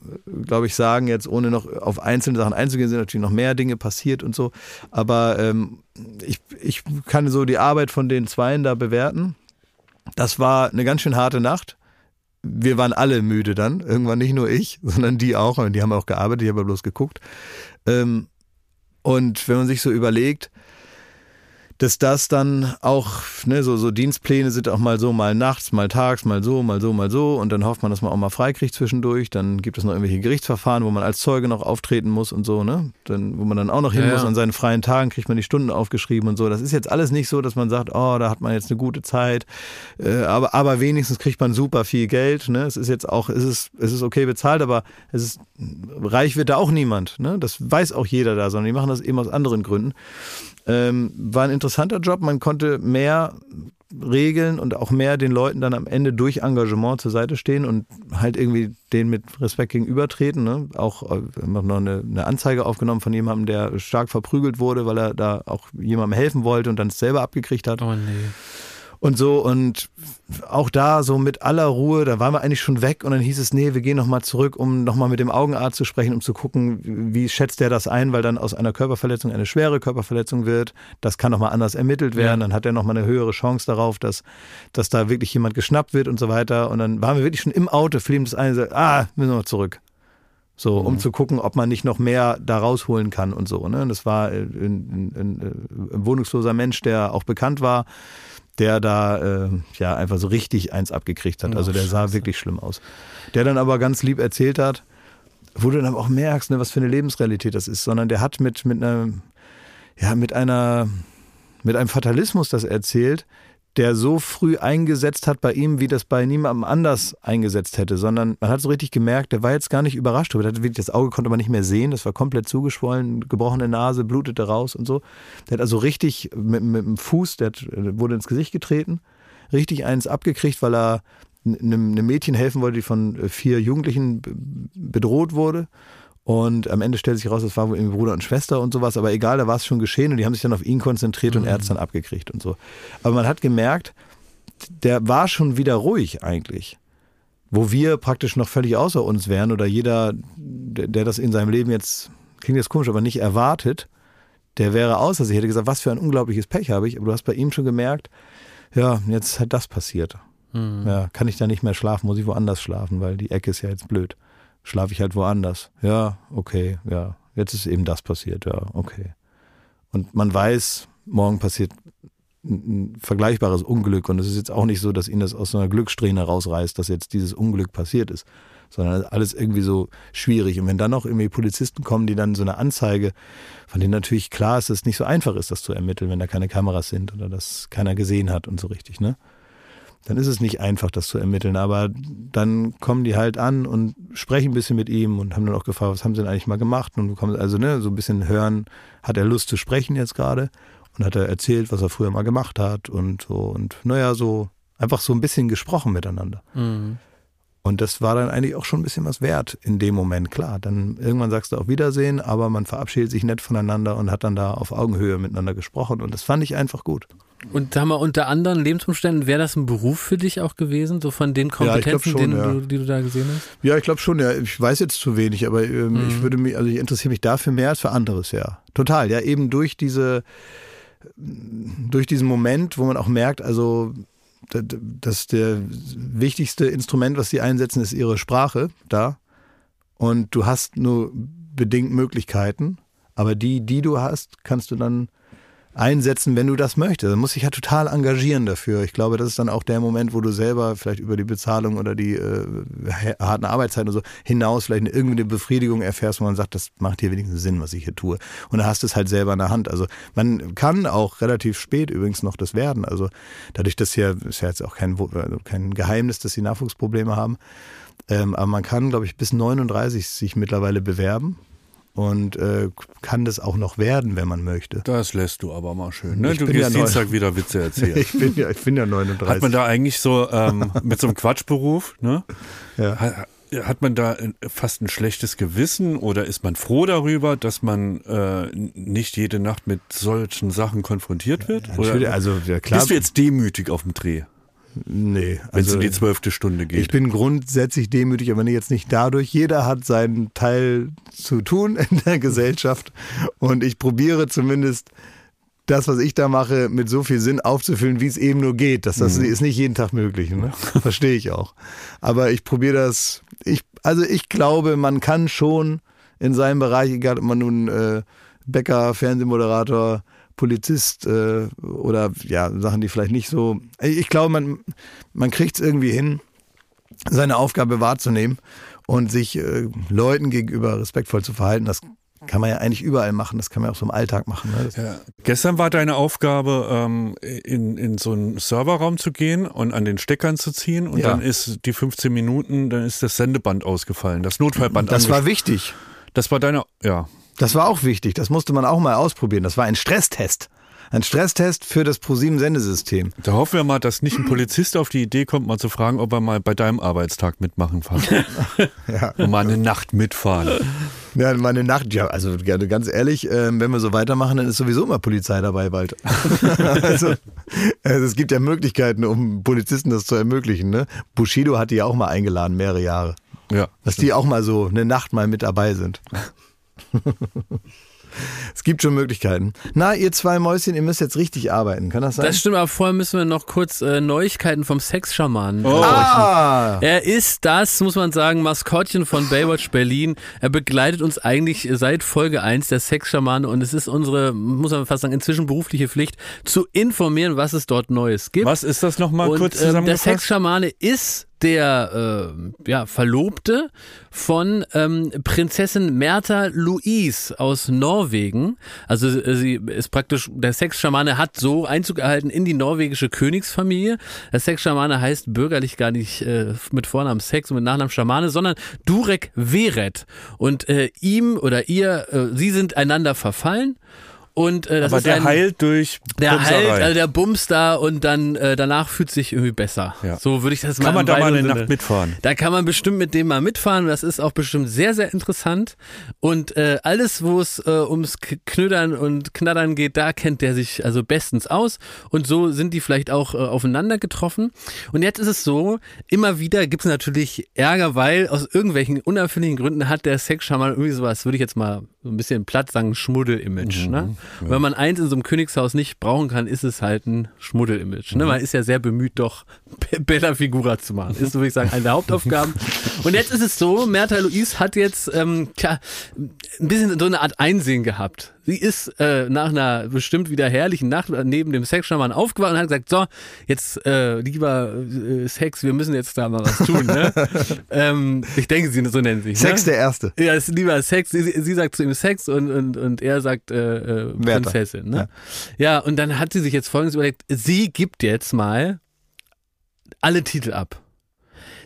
glaube ich, sagen, jetzt ohne noch auf einzelne Sachen einzugehen, sind natürlich noch mehr Dinge passiert und so. Aber ähm, ich, ich kann so die Arbeit von den Zweien da bewerten. Das war eine ganz schön harte Nacht. Wir waren alle müde dann. Irgendwann nicht nur ich, sondern die auch. Und die haben auch gearbeitet, ich habe bloß geguckt. Ähm, und wenn man sich so überlegt, dass das dann auch, ne, so, so Dienstpläne sind auch mal so, mal nachts, mal tags, mal so, mal so, mal so und dann hofft man, dass man auch mal freikriegt zwischendurch. Dann gibt es noch irgendwelche Gerichtsverfahren, wo man als Zeuge noch auftreten muss und so, ne? Dann, wo man dann auch noch hin ja, muss, an seinen freien Tagen kriegt man die Stunden aufgeschrieben und so. Das ist jetzt alles nicht so, dass man sagt, oh, da hat man jetzt eine gute Zeit, äh, aber, aber wenigstens kriegt man super viel Geld, ne? Es ist jetzt auch, es ist, es ist okay bezahlt, aber es ist, reich wird da auch niemand, ne? Das weiß auch jeder da, sondern die machen das eben aus anderen Gründen. Ähm, war ein interessanter Job. Man konnte mehr regeln und auch mehr den Leuten dann am Ende durch Engagement zur Seite stehen und halt irgendwie denen mit Respekt gegenübertreten. Ne? Auch äh, noch eine, eine Anzeige aufgenommen von jemandem, der stark verprügelt wurde, weil er da auch jemandem helfen wollte und dann es selber abgekriegt hat. Oh nee und so und auch da so mit aller Ruhe, da waren wir eigentlich schon weg und dann hieß es, nee, wir gehen nochmal zurück, um nochmal mit dem Augenarzt zu sprechen, um zu gucken, wie schätzt der das ein, weil dann aus einer Körperverletzung eine schwere Körperverletzung wird. Das kann nochmal anders ermittelt werden, ja. dann hat er nochmal eine höhere Chance darauf, dass, dass da wirklich jemand geschnappt wird und so weiter. Und dann waren wir wirklich schon im Auto, fiel ihm das eine, sagt, ah, müssen wir noch zurück. So, um mhm. zu gucken, ob man nicht noch mehr da rausholen kann und so. Ne? Das war ein, ein, ein, ein wohnungsloser Mensch, der auch bekannt war der da äh, ja einfach so richtig eins abgekriegt hat. Also der sah wirklich schlimm aus. Der dann aber ganz lieb erzählt hat, wo du dann auch merkst, ne, was für eine Lebensrealität das ist, sondern der hat mit, mit einer, ja, mit einer, mit einem Fatalismus das erzählt, der so früh eingesetzt hat bei ihm, wie das bei niemandem anders eingesetzt hätte, sondern man hat so richtig gemerkt, der war jetzt gar nicht überrascht. Das Auge konnte man nicht mehr sehen, das war komplett zugeschwollen, gebrochene Nase, blutete raus und so. Der hat also richtig mit, mit dem Fuß, der hat, wurde ins Gesicht getreten, richtig eins abgekriegt, weil er einem, einem Mädchen helfen wollte, die von vier Jugendlichen bedroht wurde. Und am Ende stellt sich raus, das war wohl irgendwie Bruder und Schwester und sowas, aber egal, da war es schon geschehen und die haben sich dann auf ihn konzentriert mhm. und er hat es dann abgekriegt und so. Aber man hat gemerkt, der war schon wieder ruhig eigentlich. Wo wir praktisch noch völlig außer uns wären oder jeder, der, der das in seinem Leben jetzt, klingt jetzt komisch, aber nicht erwartet, der wäre außer sich, hätte gesagt, was für ein unglaubliches Pech habe ich, aber du hast bei ihm schon gemerkt, ja, jetzt hat das passiert. Mhm. Ja, kann ich da nicht mehr schlafen, muss ich woanders schlafen, weil die Ecke ist ja jetzt blöd schlafe ich halt woanders. Ja, okay, ja. Jetzt ist eben das passiert, ja, okay. Und man weiß, morgen passiert ein vergleichbares Unglück und es ist jetzt auch nicht so, dass ihn das aus so einer Glückssträhne rausreißt, dass jetzt dieses Unglück passiert ist, sondern alles irgendwie so schwierig. Und wenn dann noch irgendwie Polizisten kommen, die dann so eine Anzeige, von denen natürlich klar ist, dass es nicht so einfach ist, das zu ermitteln, wenn da keine Kameras sind oder das keiner gesehen hat und so richtig, ne? Dann ist es nicht einfach, das zu ermitteln. Aber dann kommen die halt an und sprechen ein bisschen mit ihm und haben dann auch gefragt, was haben sie denn eigentlich mal gemacht? Und bekommen also ne, so ein bisschen hören, hat er Lust zu sprechen jetzt gerade? Und hat er erzählt, was er früher mal gemacht hat und so. Und naja, so einfach so ein bisschen gesprochen miteinander. Mhm. Und das war dann eigentlich auch schon ein bisschen was wert in dem Moment. Klar, dann irgendwann sagst du auch Wiedersehen, aber man verabschiedet sich nett voneinander und hat dann da auf Augenhöhe miteinander gesprochen. Und das fand ich einfach gut. Und sag mal, unter anderen Lebensumständen wäre das ein Beruf für dich auch gewesen, so von den Kompetenzen, ja, schon, ja. du, die du da gesehen hast? Ja, ich glaube schon, ja. Ich weiß jetzt zu wenig, aber ähm, mhm. ich würde mich, also ich interessiere mich dafür mehr als für anderes, ja. Total, ja, eben durch diese, durch diesen Moment, wo man auch merkt, also das der wichtigste Instrument, was sie einsetzen, ist ihre Sprache da. Und du hast nur bedingt Möglichkeiten, aber die, die du hast, kannst du dann einsetzen, wenn du das möchtest. Du musst dich ja total engagieren dafür. Ich glaube, das ist dann auch der Moment, wo du selber vielleicht über die Bezahlung oder die äh, harten Arbeitszeiten und so hinaus vielleicht eine, irgendeine Befriedigung erfährst, wo man sagt, das macht hier wenigstens Sinn, was ich hier tue. Und da hast du es halt selber in der Hand. Also man kann auch relativ spät übrigens noch das werden. Also dadurch, dass hier, ist ja jetzt auch kein, also kein Geheimnis, dass sie Nachwuchsprobleme haben. Ähm, aber man kann, glaube ich, bis 39 sich mittlerweile bewerben und äh, kann das auch noch werden, wenn man möchte. Das lässt du aber mal schön. Ne? Du gehst ja Dienstag wieder Witze erzählen. ich, bin ja, ich bin ja 39. Hat man da eigentlich so ähm, mit so einem Quatschberuf, ne? Ja. hat man da fast ein schlechtes Gewissen oder ist man froh darüber, dass man äh, nicht jede Nacht mit solchen Sachen konfrontiert wird? Oder also ja, klar. bist du jetzt demütig auf dem Dreh, nee, wenn es also in die zwölfte Stunde geht? ich bin grundsätzlich demütig, aber jetzt nicht dadurch. Jeder hat seinen Teil zu tun in der Gesellschaft und ich probiere zumindest das, was ich da mache, mit so viel Sinn aufzufüllen, wie es eben nur geht. Das, das ist nicht jeden Tag möglich, ne? verstehe ich auch. Aber ich probiere das. Ich, also ich glaube, man kann schon in seinem Bereich, egal ob man nun äh, Bäcker, Fernsehmoderator, Polizist äh, oder ja Sachen, die vielleicht nicht so. Ich glaube, man man kriegt es irgendwie hin, seine Aufgabe wahrzunehmen und sich äh, Leuten gegenüber respektvoll zu verhalten. Das kann man ja eigentlich überall machen. Das kann man auch so im Alltag machen. Ne? Ja. Gestern war deine Aufgabe, ähm, in, in so einen Serverraum zu gehen und an den Steckern zu ziehen und Ja. dann ist die 15 Minuten, dann ist das Sendeband ausgefallen, das Notfallband. das war wichtig. das war deine, ja. Das war auch wichtig. Das musste man auch mal ausprobieren. Das war ein Stresstest. Ein Stresstest für das ProSieben-Sendesystem. Da hoffen wir mal, dass nicht ein Polizist auf die Idee kommt, mal zu fragen, ob er mal bei deinem Arbeitstag mitmachen kann. Ja. Und mal eine Nacht mitfahren. Ja, meine Nacht, ja, also gerne ganz ehrlich, ähm, wenn wir so weitermachen, dann ist sowieso immer Polizei dabei bald. also, also es gibt ja Möglichkeiten, um Polizisten das zu ermöglichen. Ne? Bushido hat die ja auch mal eingeladen, mehrere Jahre. Ja. Dass die auch mal so eine Nacht mal mit dabei sind. es gibt schon Möglichkeiten. Na, ihr zwei Mäuschen, ihr müsst jetzt richtig arbeiten. Kann das sein? Das stimmt, aber vorher müssen wir noch kurz äh, Neuigkeiten vom Sexschamanen. Oh. ah! Er ist das, muss man sagen, Maskottchen von Baywatch Berlin. Er begleitet uns eigentlich seit Folge 1 der Sexschamane und es ist unsere, muss man fast sagen, inzwischen berufliche Pflicht, zu informieren, was es dort Neues gibt. Was ist das nochmal kurz ähm, der zusammengefasst? Sexschamane ist der äh, ja, Verlobte von ähm, Prinzessin Märtha Louise aus Norwegen. Also äh, sie ist praktisch, der Sexschamane hat so Einzug erhalten in die norwegische Königsfamilie. Der Sexschamane heißt bürgerlich gar nicht äh, mit Vornamen Sex und mit Nachnamen Schamane, sondern Durek Weret. Und äh, ihm oder ihr, äh, sie sind einander verfallen. Und äh, das Aber ist der ein, heilt durch der Bumserei. halt, also der bumst da und dann äh, danach fühlt sich irgendwie besser. Ja. So würde ich das mal Kann man da mal eine Sinne- Nacht mitfahren? Da kann man bestimmt mit dem mal mitfahren. Das ist auch bestimmt sehr, sehr interessant. Und äh, alles, wo es äh, ums Knödern und Knattern geht, da kennt der sich also bestens aus. Und so sind die vielleicht auch äh, aufeinander getroffen. Und jetzt ist es so, immer wieder gibt es natürlich Ärger, weil aus irgendwelchen unerfindlichen Gründen hat der Sexschaman irgendwie sowas, würde ich jetzt mal so ein bisschen platt sagen, Schmuddel-Image. ne? Und Wenn man eins in so einem Königshaus nicht brauchen kann, ist es halt ein Schmuddel-Image. Ne? Man ist ja sehr bemüht, doch Be- Bella Figura zu machen. Ist, würde ich sagen, eine der Hauptaufgaben. Und jetzt ist es so, Mertha Louise hat jetzt ähm, tja, ein bisschen so eine Art Einsehen gehabt. Sie ist äh, nach einer bestimmt wieder herrlichen Nacht neben dem Sexschaman aufgewacht und hat gesagt, so, jetzt äh, lieber äh, Sex, wir müssen jetzt da mal was tun. Ne? ähm, ich denke, sie so nennen sich. Sex ne? der Erste. Ja, ist lieber Sex. Sie, sie sagt zu ihm Sex und, und, und er sagt äh, äh. Prinzessin. Ne? Ja. und dann hat sie sich jetzt folgendes überlegt. Sie gibt jetzt mal alle Titel ab.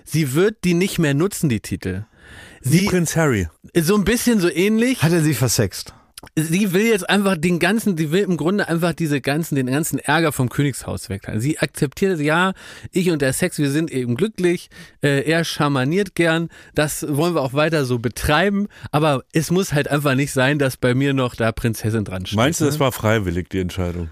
Sie wird die nicht mehr nutzen, die Titel. Wie Sie, Prinz Harry. so ein bisschen so ähnlich. Hat er sie versext? Sie will jetzt einfach den ganzen, sie will im Grunde einfach diese ganzen, den ganzen Ärger vom Königshaus weghalten. Sie akzeptiert, ja, ich und der Sex, wir sind eben glücklich, äh, er schamaniert gern, das wollen wir auch weiter so betreiben, aber es muss halt einfach nicht sein, dass bei mir noch da Prinzessin dran steht. Meinst du, ne? das war freiwillig, die Entscheidung?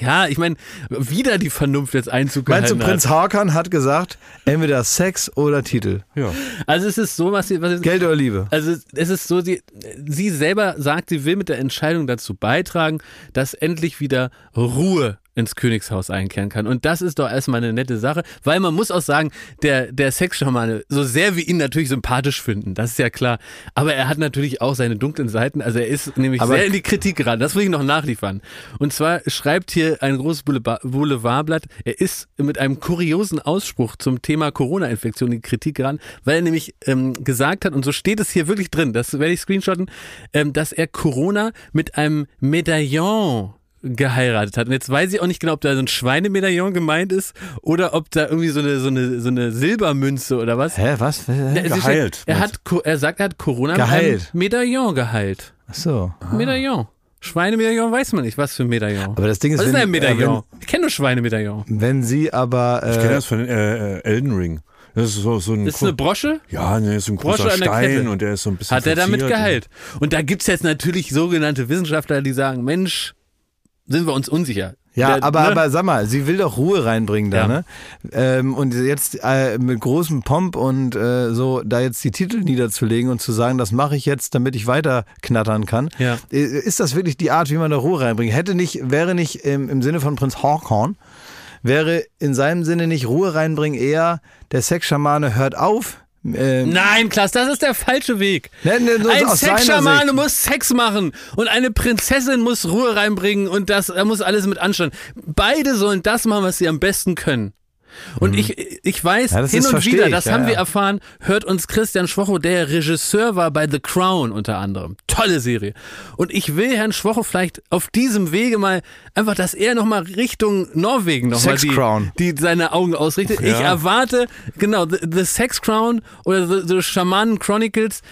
Ja, ich meine, wieder die Vernunft jetzt Einzug Meinst du, Prinz Hakan hat gesagt, entweder Sex oder Titel? Ja. Also es ist so, was sie, was sie Geld oder Liebe? Also es ist so, sie, sie selber sagt, sie will mit der Entscheidung dazu beitragen, dass endlich wieder Ruhe ins Königshaus einkehren kann. Und das ist doch erstmal eine nette Sache, weil man muss auch sagen, der, der Sexschamane, so sehr wir ihn natürlich sympathisch finden, das ist ja klar, aber er hat natürlich auch seine dunklen Seiten, also er ist nämlich Aber- sehr in die Kritik geraten, das will ich noch nachliefern. Und zwar schreibt hier ein großes Boulevard- Boulevardblatt, er ist mit einem kuriosen Ausspruch zum Thema Corona-Infektion in die Kritik geraten, weil er nämlich ähm, gesagt hat, und so steht es hier wirklich drin, das werde ich screenshotten, ähm, dass er Corona mit einem Medaillon geheiratet hat. Und jetzt weiß ich auch nicht genau, ob da so ein Schweinemedaillon gemeint ist oder ob da irgendwie so eine, so eine, so eine Silbermünze oder was. Hä, was? Es ist- Geheilt, Er, hat, er sagt, er hat Corona Geheilt. mit einem Medaillon geheilt. Ach so. Medaillon. Schweinemedaillon weiß man nicht, was für ein Medaillon. Aber das Ding ist, was ist wenn- ein Medaillon? äh, ich kenne nur Schweinemedaillon. Wenn sie aber. Ich kenne Äh, das von äh, äh, Elden Ring. Das ist so, so ein, Ist eine Brosche? ja, ne, ist ein Brosche großer Stein Kette. und der ist so ein bisschen Hat er damit geheilt. Und da gibt's jetzt natürlich sogenannte Wissenschaftler, die sagen, Mensch, sind wir uns unsicher. Ja, Der- aber, ne? aber sag mal, sie will doch Ruhe reinbringen da, Ja. ne? Ähm, und jetzt äh, mit großem Pomp und äh, so da jetzt die Titel niederzulegen und zu sagen, das mache ich jetzt, damit ich weiter knattern kann. Ja. Äh, Ist das wirklich die Art, wie man da Ruhe reinbringt? Hätte nicht, wäre nicht im, im Sinne von Prinz Hawkhorn, wäre in seinem Sinne nicht Ruhe reinbringen eher, der Sexschamane hört auf. Ähm, Nein, Klaas, das ist der falsche Weg. Ne, ne, nur Ein Sexschamane muss Sex machen und eine Prinzessin muss Ruhe reinbringen und das da muss alles mit Anstand. Beide sollen das machen, was sie am besten können. Und ich, ich weiß, Mhm. Ja, hin und wieder, ich, das ja, haben wir ja. erfahren, hört uns Christian Schwocho, der Regisseur war bei The Crown unter anderem. Tolle Serie. Und ich will Herrn Schwocho vielleicht auf diesem Wege mal einfach, dass er nochmal Richtung Norwegen nochmal Sex die, Crown. die seine Augen ausrichtet. Ich erwarte, genau, The, the Sex Crown oder The, the Shamanen Chronicles,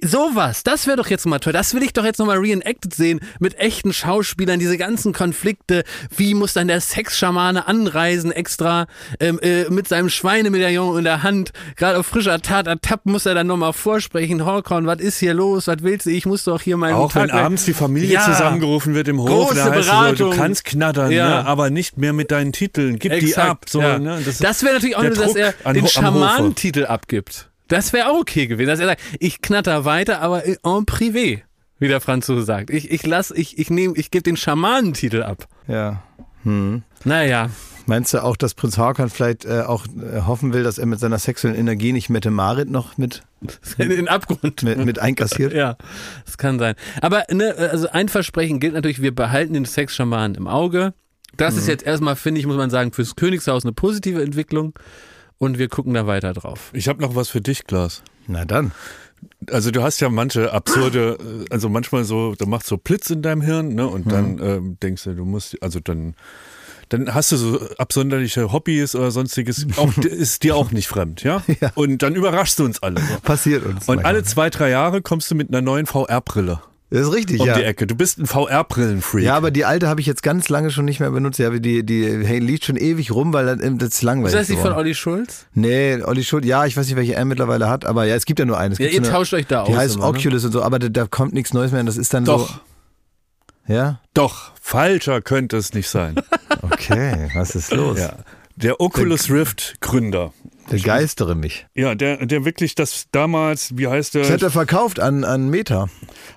sowas, das wäre doch jetzt mal toll. Das will ich doch jetzt nochmal reenacted sehen mit echten Schauspielern, diese ganzen Konflikte. Wie muss dann der Sex-Schamane anreisen extra ähm, äh, mit seinem Schweinemedaillon in der Hand, gerade auf frischer Tat ertappt, muss er dann nochmal vorsprechen. Horkorn, was ist hier los? Was willst du? Ich muss doch hier meinen Auch Tag wenn abends die Familie Ja. zusammengerufen wird im Hof, Große da heißt es so, Beratung. du kannst knattern, Ja. ne, aber nicht mehr mit deinen Titeln. Gib die Exakt, ab. So, ja. ne, das ist wäre natürlich auch nur, dass er an den. Schamanentitel abgibt. Das wäre auch okay gewesen, dass er sagt, ich knatter weiter, aber en privé, wie der Franzose sagt. Ich, ich lass, ich, ich nehme, ich gebe den Schamanentitel ab. Ja. Naja, Meinst du auch, dass Prinz Hakan vielleicht äh, auch äh, hoffen will, dass er mit seiner sexuellen Energie nicht Mette Marit noch mit, in den Abgrund. mit, mit einkassiert? Ja, das kann sein. Aber ne, also ein Versprechen gilt natürlich, wir behalten den Sexschamanen im Auge. Das Mhm. ist jetzt erstmal, finde ich, muss man sagen, fürs Königshaus eine positive Entwicklung. Und wir gucken da weiter drauf. Ich habe noch was für dich, Klaas. Na dann. Also du hast ja manche absurde, äh, also manchmal so, da macht so Blitz in deinem Hirn, ne? Und dann ähm, denkst du, du musst, also dann, dann hast du so absonderliche Hobbys oder sonstiges, auch, ist dir auch nicht fremd, ja? Ja. Und dann überraschst du uns alle. Passiert uns. Und alle zwei, drei Jahre kommst du mit einer neuen VR-Brille Das ist richtig, um ja. die Ecke. Du bist ein VR-Brillenfreak. Ja, aber die alte habe ich jetzt ganz lange schon nicht mehr benutzt. Ja, die, die hey, liegt schon ewig rum, weil dann, das ist langweilig. Ist das die von geworden. Olli Schulz? Nee, Olli Schuld, ja, ich weiß nicht, welche er mittlerweile hat, aber ja, es gibt ja nur eine. Es Ja, ihr so eine, tauscht euch da Die aus heißt immer, ne? Oculus und so, aber da, da kommt nichts Neues mehr und das ist dann Doch, so. Ja? doch, falscher könnte es nicht sein. Okay, was ist los? ja. Der Oculus Rift Gründer. Begeistere mich. Ja, der, der wirklich das damals, wie heißt der? Das hat er verkauft an, an Meta.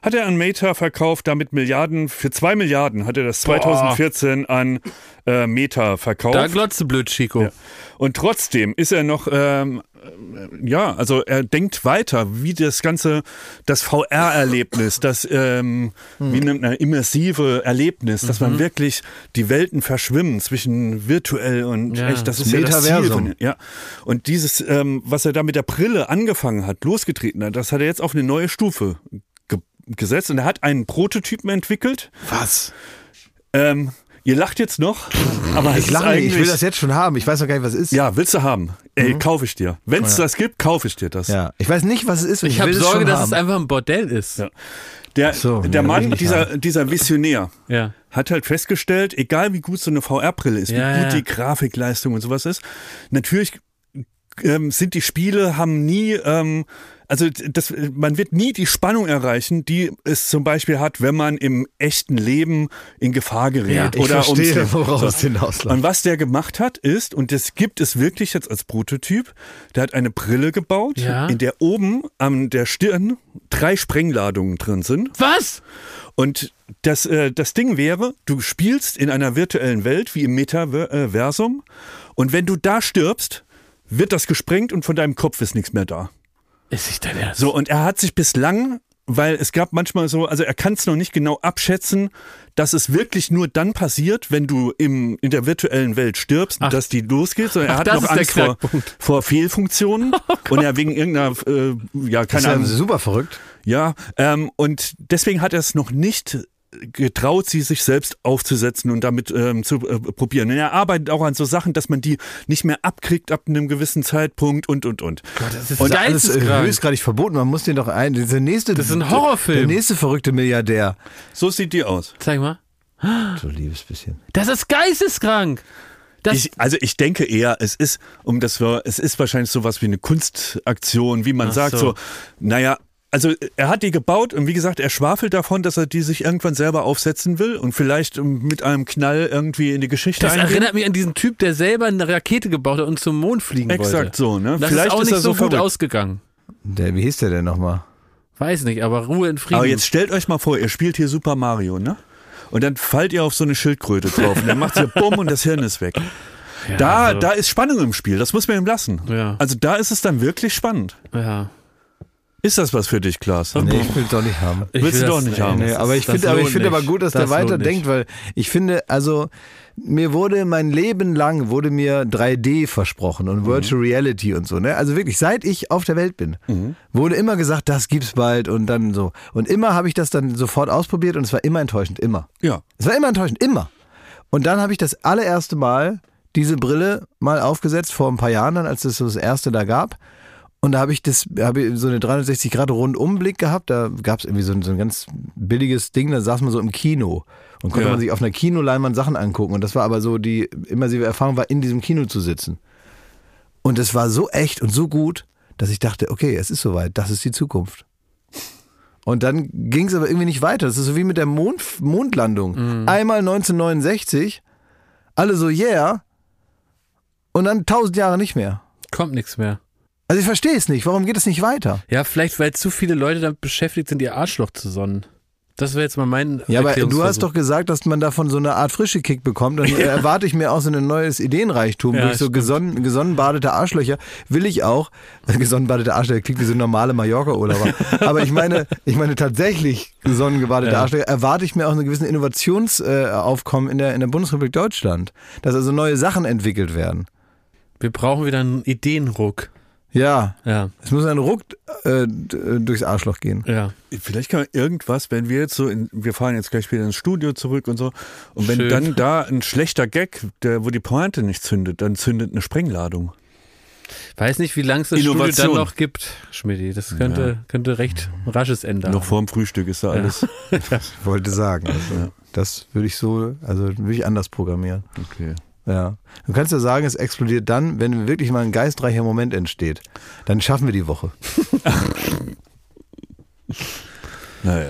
Hat er an Meta verkauft, damit Milliarden, für zwei Milliarden hat er das 2014 an äh, Meta verkauft. Da glotze blöd, Chico. Ja. Und trotzdem ist er noch, ähm, äh, ja, also er denkt weiter, wie das ganze, das VR-Erlebnis, das, ähm, wie nennt man, immersive Erlebnis, dass man wirklich die Welten verschwimmen zwischen virtuell und Ja. echt, das ist Das ja das Ziel Metaversum. ja. Und dieses, ähm, was er da mit der Brille angefangen hat, losgetreten hat, das hat er jetzt auf eine neue Stufe ge gesetzt und er hat einen Prototypen entwickelt. Was? Ähm, ihr lacht jetzt noch, aber Ich lache nicht, ich will das jetzt schon haben. Ich weiß noch gar nicht, was es ist. ja, willst du haben? Ey, kaufe ich dir. Wenn es das gibt, kaufe ich dir das. Ja. Ich weiß nicht, was es ist. und Ich will habe Sorge, dass haben. es einfach ein Bordell ist. Ja. Der, so, der ja, ich Mann, dieser, dieser Visionär, Ja. hat halt festgestellt, egal wie gut so eine VR-Brille ist, Ja, wie gut ja. die Grafikleistung und sowas ist, natürlich ähm, sind die Spiele, haben nie, ähm, also das, man wird nie die Spannung erreichen, die es zum Beispiel hat, wenn man im echten Leben in Gefahr gerät. Ja, Ich oder verstehe, ums- woraus So. hinausläuft. Und was der gemacht hat, ist, und das gibt es wirklich jetzt als Prototyp, der hat eine Brille gebaut, Ja. in der oben an der Stirn drei Sprengladungen drin sind. Was? Und das, äh, das Ding wäre, du spielst in einer virtuellen Welt wie im Metaversum und wenn du da stirbst, wird das gesprengt und von deinem Kopf ist nichts mehr da. Ist nicht dein Ernst? So, und er hat sich bislang, weil es gab manchmal so, also er kann es noch nicht genau abschätzen, dass es wirklich nur dann passiert, wenn du im, in der virtuellen Welt stirbst, Ach. dass die losgeht, sondern er Ach, hat das noch Angst vor. Oh vor Fehlfunktionen und er wegen irgendeiner, äh, ja, Das keine ist ja Ahnung, super verrückt. ja, ähm, und deswegen hat er es noch nicht getraut, sie sich selbst aufzusetzen und damit ähm, zu äh, probieren. Und er arbeitet auch an so Sachen, dass man die nicht mehr abkriegt ab einem gewissen Zeitpunkt und, und, und. das ist Und alles äh, geisteskrank. höchstgradig verboten. Man muss den doch ein. Der nächste, Das ist ein Horrorfilm. Der nächste verrückte Milliardär. So sieht die aus. Zeig mal. So liebes bisschen. Das ist geisteskrank. Das, Ich, also ich denke eher, es ist, um das wir, es ist wahrscheinlich sowas wie eine Kunstaktion, wie man Ach sagt, so. so, naja, also er hat die gebaut und wie gesagt, er schwafelt davon, dass er die sich irgendwann selber aufsetzen will und vielleicht ähm, mit einem Knall irgendwie in die Geschichte das eingehen. erinnert mich an diesen Typ, der selber eine Rakete gebaut hat und zum Mond fliegen wollte. Exakt so, ne? Das vielleicht ist auch nicht er so, gut verrückt. ausgegangen. Der, wie hieß der denn nochmal? Weiß nicht, aber Ruhe in Frieden. Aber jetzt stellt euch mal vor, ihr spielt hier Super Mario, ne? Und dann fallt ihr auf so eine Schildkröte drauf und dann macht ihr Bumm und das Hirn ist weg. ja, Da, also, da ist Spannung im Spiel, das muss man ihm lassen. Ja. Also da ist es dann wirklich spannend. ja. Ist das was für dich, Klaas? Nee, ich will es doch nicht haben. Ich Willst will du doch nicht haben. Nee, aber ich finde, aber ich finde aber gut, dass Das der weiterdenkt, weil ich finde, also mir wurde mein Leben lang wurde mir 3D versprochen und Virtual Reality und so, ne? Also wirklich, seit ich auf der Welt bin, wurde immer gesagt, das gibt's bald und dann so. Und immer habe ich das dann sofort ausprobiert und es war immer enttäuschend, immer. Ja. Es war immer enttäuschend, immer. Und dann habe ich das allererste Mal diese Brille mal aufgesetzt, vor ein paar Jahren dann, als es so das erste da gab. Und da habe ich das, habe ich so eine 360 Grad Rundumblick gehabt. Da gab es irgendwie so ein, so ein ganz billiges Ding, da saß man so im Kino und konnte Ja. man sich auf einer Kinoleinwand Sachen angucken. Und das war aber so die immersive Erfahrung, war in diesem Kino zu sitzen. Und es war so echt und so gut, dass ich dachte, okay, es ist soweit, das ist die Zukunft. Und dann ging es aber irgendwie nicht weiter. Das ist so wie mit der Mond, Mondlandung. Einmal 1969, alle so yeah, und dann tausend Jahre nicht mehr. Kommt nichts mehr. Also ich verstehe es nicht. Warum geht es nicht weiter? Ja, vielleicht, weil zu viele Leute damit beschäftigt sind, ihr Arschloch zu sonnen. Das wäre jetzt mal mein Ja, aber du hast doch gesagt, dass man davon so eine Art frische Kick bekommt. Dann erwarte ich mir auch so ein neues Ideenreichtum Ja, durch so gesonnen, gesonnenbadete Arschlöcher. Will ich auch. Gesonnenbadete Arschlöcher klingt wie so normale Mallorca-Urlauber. aber ich meine, ich meine tatsächlich gesonnengebadete Ja. Arschlöcher erwarte ich mir auch einen gewissen Innovationsaufkommen in der, in der Bundesrepublik Deutschland. Dass also neue Sachen entwickelt werden. Wir brauchen wieder einen Ideenruck. Ja, Ja, es muss ein Ruck äh, d- durchs Arschloch gehen. ja. Vielleicht kann man irgendwas, wenn wir jetzt so, in, wir fahren jetzt gleich wieder ins Studio zurück und so, und wenn Schön. dann da ein schlechter Gag, der, wo die Pointe nicht zündet, dann zündet eine Sprengladung. Weiß nicht, wie lange es das Studio Innovation. dann noch gibt, Schmidti. Das könnte, könnte recht rasches Ende Noch haben. vorm Frühstück ist da alles. Ich wollte sagen. Also, Das würde ich so, also würde ich anders programmieren. Okay. Ja. Du kannst ja sagen, es explodiert dann, wenn wirklich mal ein geistreicher Moment entsteht. Dann schaffen wir die Woche. Naja.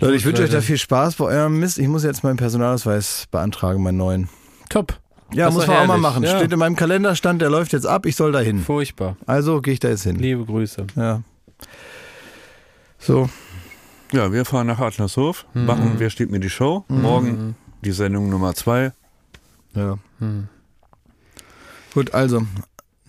Leute, ich wünsche euch da viel Spaß bei eurem Mist. Ich muss jetzt meinen Personalausweis beantragen, meinen neuen. Top. Ja, Das muss man auch mal machen. Ja. Steht in meinem Kalender, stand, der läuft jetzt ab, ich soll da hin. Furchtbar. Also gehe ich da jetzt hin. Liebe Grüße. Ja. So. Ja, wir fahren nach Adlershof, Mhm. machen Wer steht mir die Show? Morgen die Sendung Nummer zwei. Ja. Hm. Gut, also.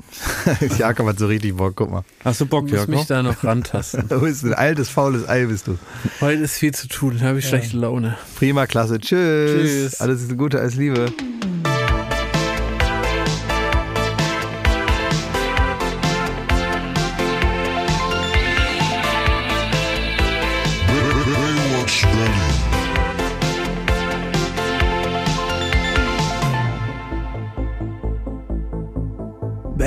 Jakob hat so richtig Bock, guck mal. Hast du Bock, Ich muss mich Jakob? da noch rantasten. Du bist ein altes, faules Ei, bist du. Heute ist viel zu tun, habe ich schlechte Laune. Prima, klasse. Tschüss. Tschüss. Alles Gute, alles Liebe.